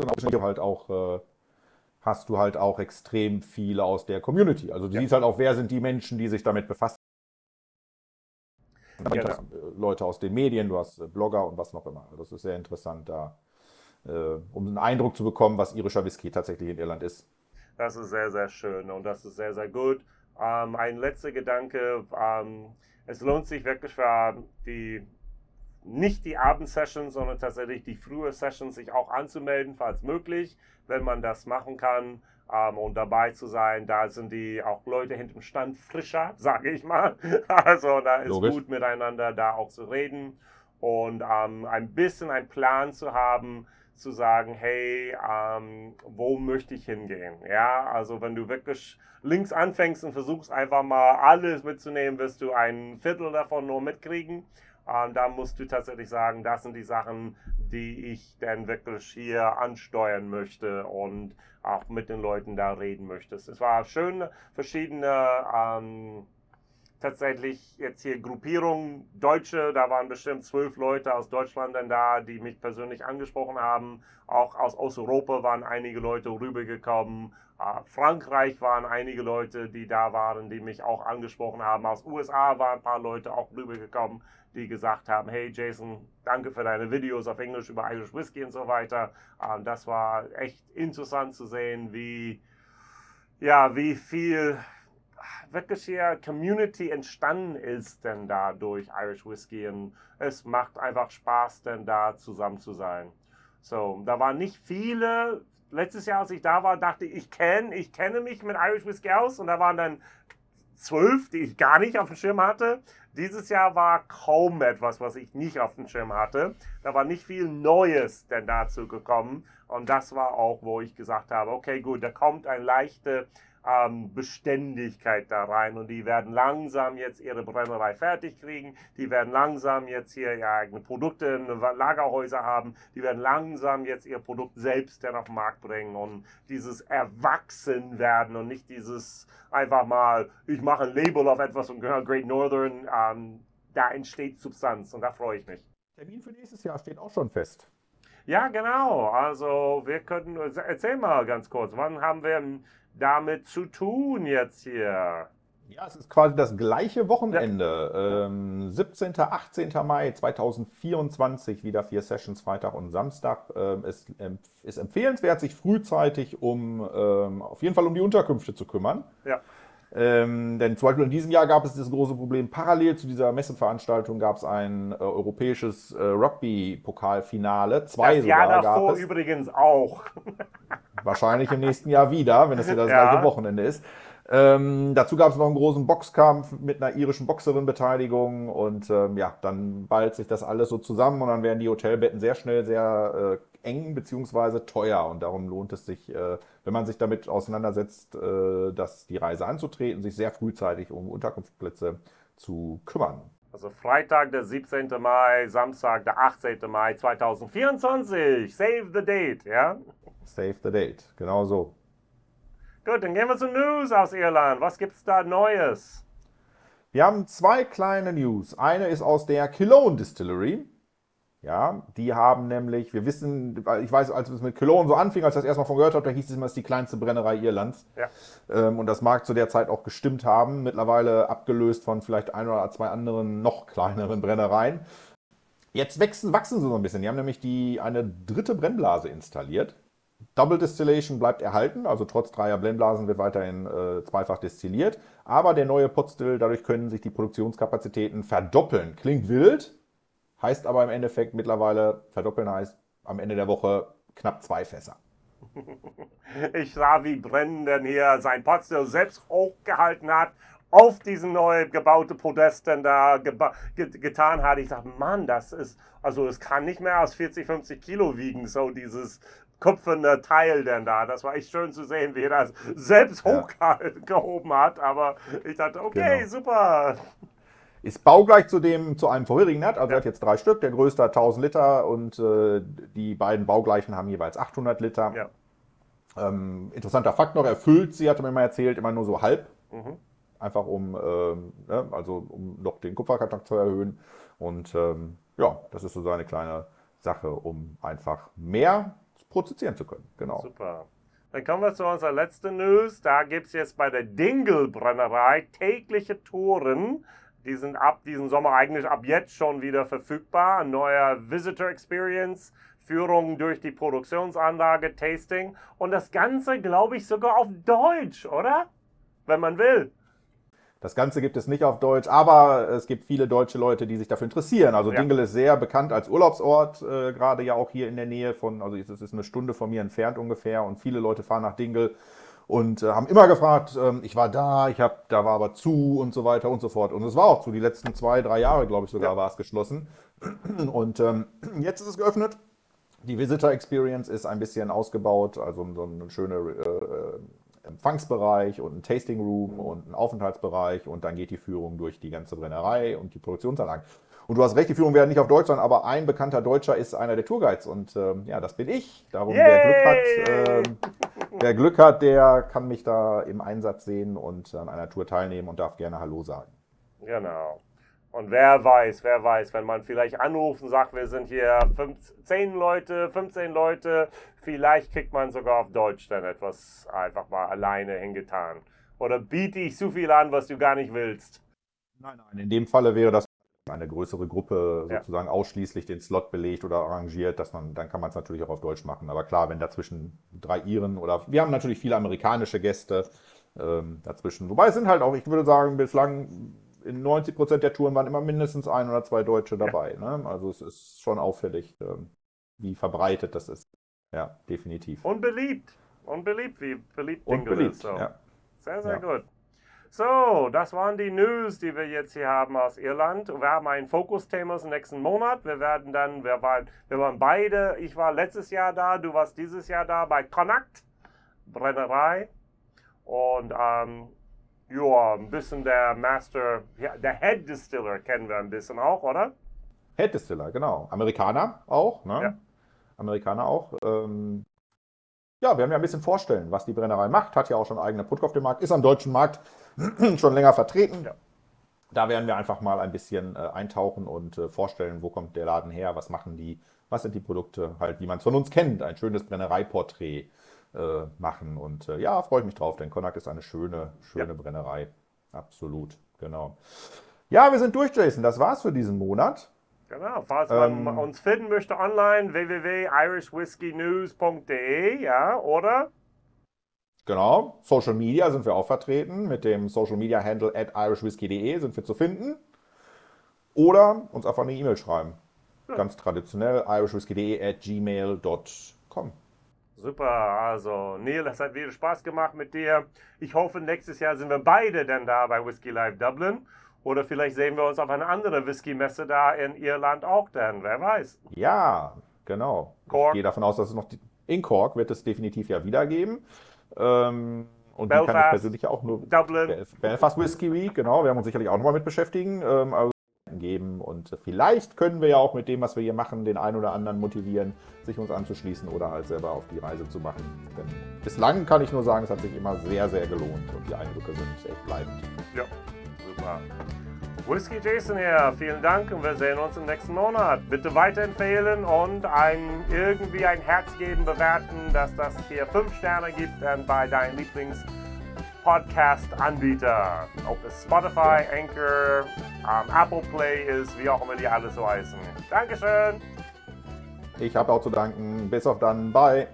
sondern halt auch äh, hast du halt auch extrem viele aus der Community. Also du ja. siehst halt auch, wer sind die Menschen, die sich damit befassen. Ja, Leute aus den Medien, du hast äh, Blogger und was noch immer. Das ist sehr interessant, da, äh, um einen Eindruck zu bekommen, was irischer Whisky tatsächlich in Irland ist. Das ist sehr, sehr schön und das ist sehr, sehr gut. Ähm, ein letzter Gedanke. Ähm, es lohnt sich wirklich für die nicht die Abendsessions, sondern tatsächlich die frühe Sessions sich auch anzumelden, falls möglich, wenn man das machen kann ähm, und dabei zu sein. Da sind die auch Leute hinterm Stand frischer, *laughs* sage ich mal. Also da ist Logisch. gut miteinander da auch zu reden und ähm, ein bisschen einen Plan zu haben, zu sagen, hey, ähm, wo möchte ich hingehen? Ja, also wenn du wirklich links anfängst und versuchst einfach mal alles mitzunehmen, wirst du ein Viertel davon nur mitkriegen. Und da musst du tatsächlich sagen, das sind die Sachen, die ich dann wirklich hier ansteuern möchte und auch mit den Leuten da reden möchte. Es war schön, verschiedene ähm, tatsächlich jetzt hier Gruppierungen, Deutsche, da waren bestimmt zwölf Leute aus Deutschland dann da, die mich persönlich angesprochen haben. Auch aus Osteuropa waren einige Leute rübergekommen. Äh, Frankreich waren einige Leute, die da waren, die mich auch angesprochen haben. Aus USA waren ein paar Leute auch rübergekommen, die gesagt haben, hey Jason, danke für deine Videos auf Englisch über Irish Whiskey und so weiter. Ähm, das war echt interessant zu sehen, wie, ja, wie viel wirklich hier Community entstanden ist denn da durch Irish Whiskey und es macht einfach Spaß denn da zusammen zu sein. So, da waren nicht viele. Letztes Jahr, als ich da war, dachte ich, ich kenne, ich kenne mich mit Irish Whiskey aus und da waren dann zwölf, die ich gar nicht auf dem Schirm hatte. Dieses Jahr war kaum etwas, was ich nicht auf dem Schirm hatte. Da war nicht viel Neues denn dazu gekommen. Und das war auch, wo ich gesagt habe, okay, gut, da kommt eine leichte ähm, Beständigkeit da rein und die werden langsam jetzt ihre Brennerei fertig kriegen, die werden langsam jetzt hier ihre eigenen Produkte, Lagerhäuser haben, die werden langsam jetzt ihr Produkt selbst dann auf den Markt bringen und dieses Erwachsenwerden und nicht dieses einfach mal, ich mache ein Label auf etwas und gehöre Great Northern, ähm, da entsteht Substanz und da freue ich mich. Termin für nächstes Jahr steht auch schon fest. Ja, genau. Also wir könnten, erzähl mal ganz kurz, wann haben wir damit zu tun jetzt hier? Ja, es ist quasi das gleiche Wochenende. Ja. Ähm, 17. 18. Mai 2024, wieder vier Sessions, Freitag und Samstag. Ähm, es ähm, ist empfehlenswert, sich frühzeitig um ähm, auf jeden Fall um die Unterkünfte zu kümmern. Ja. Ähm, denn zum Beispiel in diesem Jahr gab es das große Problem, parallel zu dieser Messeveranstaltung gab es ein äh, europäisches äh, Rugby-Pokalfinale. Zwei das sogar Jahr davor übrigens auch. *laughs* Wahrscheinlich im nächsten Jahr wieder, wenn es wieder das ja. gleiche Wochenende ist. Ähm, dazu gab es noch einen großen Boxkampf mit einer irischen Boxerin-Beteiligung und ähm, ja, dann ballt sich das alles so zusammen und dann werden die Hotelbetten sehr schnell sehr äh, eng beziehungsweise teuer und darum lohnt es sich, äh, wenn man sich damit auseinandersetzt, äh, dass die Reise anzutreten, sich sehr frühzeitig um Unterkunftsplätze zu kümmern. Also Freitag, der 17. Mai, Samstag, der 18. Mai 2024. Save the date, ja? Save the date, genau so. Gut, dann gehen wir zu News aus Irland. Was gibt's da Neues? Wir haben zwei kleine News. Eine ist aus der Cologne Distillery. Ja, die haben nämlich, wir wissen, ich weiß, als es mit Cologne so anfing, als ich das erstmal von gehört habe, da hieß es immer, es ist die kleinste Brennerei Irlands. Ja. Ähm, und das mag zu der Zeit auch gestimmt haben, mittlerweile abgelöst von vielleicht ein oder zwei anderen noch kleineren Brennereien. Jetzt wachsen, wachsen sie so ein bisschen. Die haben nämlich die, eine dritte Brennblase installiert. Double Distillation bleibt erhalten, also trotz dreier Blendblasen wird weiterhin äh, zweifach destilliert. Aber der neue Potstill, dadurch können sich die Produktionskapazitäten verdoppeln. Klingt wild, heißt aber im Endeffekt mittlerweile, verdoppeln heißt am Ende der Woche knapp zwei Fässer. *laughs* Ich sah, wie Brendan hier sein Potstill selbst hochgehalten hat, auf diesen neu gebaute Podesten da geba- get getan hat. Ich dachte, Mann, das ist, also es kann nicht mehr als 40, 50 Kilo wiegen, so dieses kupferne Teil denn da. Das war echt schön zu sehen, wie er das selbst Ja. hochgehoben hat. Aber ich dachte, okay, Genau. super. Ist baugleich zu dem, zu einem vorherigen Nut, also Ja. er hat jetzt drei Stück, der größte hat 1000 Liter und äh, die beiden baugleichen haben jeweils 800 Liter. Ja. Ähm, interessanter Fakt noch, er füllt sie, hat er mir mal erzählt, immer nur so halb. Mhm. Einfach um, ähm, ne, also um noch den Kupferkontakt zu erhöhen. Und ähm, ja, das ist so seine kleine Sache, um einfach mehr produzieren zu können. Genau. Super. Dann kommen wir zu unserer letzten News. Da gibt es jetzt bei der Dingle-Brennerei tägliche Touren. Die sind ab diesem Sommer eigentlich ab jetzt schon wieder verfügbar. Ein neuer Visitor Experience, Führung durch die Produktionsanlage, Tasting. Und das Ganze, glaube ich, sogar auf Deutsch, oder? Wenn man will. Das Ganze gibt es nicht auf Deutsch, aber es gibt viele deutsche Leute, die sich dafür interessieren. Also Ja. Dingle ist sehr bekannt als Urlaubsort, äh, gerade ja auch hier in der Nähe von, also es ist eine Stunde von mir entfernt ungefähr und viele Leute fahren nach Dingle und äh, haben immer gefragt, ähm, ich war da, ich hab, da war aber zu und so weiter und so fort. Und es war auch zu, die letzten zwei, drei Jahre, glaube ich sogar, Ja. war es geschlossen. *clears throat* Und ähm, jetzt ist es geöffnet. Die Visitor Experience ist ein bisschen ausgebaut, also so ein schöner äh, Empfangsbereich und ein Tasting Room und ein Aufenthaltsbereich und dann geht die Führung durch die ganze Brennerei und die Produktionsanlagen. Und du hast recht, die Führung werden nicht auf Deutsch sein, aber ein bekannter Deutscher ist einer der Tourguides und ähm, ja, das bin ich. Darum, wer Glück hat, ähm, wer Glück hat, der kann mich da im Einsatz sehen und an einer Tour teilnehmen und darf gerne Hallo sagen. Genau. Und wer weiß, wer weiß, wenn man vielleicht anruft und sagt, wir sind hier fünf, 10 Leute, 15 Leute, vielleicht kriegt man sogar auf Deutsch dann etwas einfach mal alleine hingetan. Oder biete ich zu viel an, was du gar nicht willst. Nein, nein. In dem Falle wäre das eine größere Gruppe Ja. sozusagen ausschließlich den Slot belegt oder arrangiert, dass man, dann kann man es natürlich auch auf Deutsch machen. Aber klar, wenn dazwischen drei Iren oder wir haben natürlich viele amerikanische Gäste ähm, dazwischen. Wobei es sind halt auch, ich würde sagen, bislang in 90 Prozent der Touren waren immer mindestens ein oder zwei Deutsche dabei. Ne? Also es ist schon auffällig, ähm, wie verbreitet das ist. Ja, definitiv. Und beliebt. Und beliebt, wie beliebt beliebt. ist. So. Ja. Sehr, sehr Ja. gut. So, das waren die News, die wir jetzt hier haben aus Irland. Wir haben ein Fokusthema im nächsten Monat. Wir werden dann, wir waren, wir waren beide, ich war letztes Jahr da, du warst dieses Jahr da bei Connacht, Brennerei. Und ähm, ja, ein bisschen der Master, ja, der Head Distiller kennen wir ein bisschen auch, oder? Head Distiller, genau. Amerikaner auch, ne? Ja. Amerikaner auch. Ähm, ja, wir werden ja ein bisschen vorstellen, was die Brennerei macht. Hat ja auch schon eigene Produkt auf dem Markt, ist am deutschen Markt *clears throat* schon länger vertreten. Ja. Da werden wir einfach mal ein bisschen äh, eintauchen und äh, vorstellen, wo kommt der Laden her, was machen die, was sind die Produkte, halt, wie man es von uns kennt. Ein schönes Brennereiporträt äh, machen. Und äh, ja, freue ich mich drauf, denn Connacht ist eine schöne, schöne Brennerei. Absolut, genau. Ja, wir sind durch, Jason. Das war's für diesen Monat. Genau, falls man Ähm. uns finden möchte online, www.irishwhiskeynews.de, ja, oder? Genau. Social Media sind wir auch vertreten. Mit dem Social Media Handle at irishwhiskey.de sind wir zu finden. Oder uns einfach eine E-Mail schreiben. Ganz traditionell irishwhiskey.de at gmail.com. Super, also Neil, es hat wieder Spaß gemacht mit dir. Ich hoffe, nächstes Jahr sind wir beide dann da bei Whisky Live Dublin. Oder vielleicht sehen wir uns auf einer anderen Whisky-Messe da in Irland auch dann, wer weiß. Ja, genau. Cork. Ich gehe davon aus, dass es noch in Cork wird es definitiv ja wieder geben. Ähm, und die kann ich Belfast. persönlich auch nur Dublin, Bel- Belfast Whisky Week, genau, wir haben uns sicherlich auch nochmal mit beschäftigen. Ähm, also geben und vielleicht können wir ja auch mit dem, was wir hier machen, den einen oder anderen motivieren, sich uns anzuschließen oder halt selber auf die Reise zu machen. Denn bislang kann ich nur sagen, es hat sich immer sehr, sehr gelohnt und die Eindrücke sind echt bleibend. ja, super. Whisky Jason hier, vielen Dank und wir sehen uns im nächsten Monat. Bitte weiterempfehlen und ein, irgendwie ein Herz geben, bewerten, dass das hier 5 Sterne gibt bei deinem Lieblings-Podcast-Anbieter. Ob es Spotify, Anchor, um, Apple Play ist, wie auch immer die alle so heißen. Dankeschön. Ich habe auch zu danken. Bis auf dann. Bye.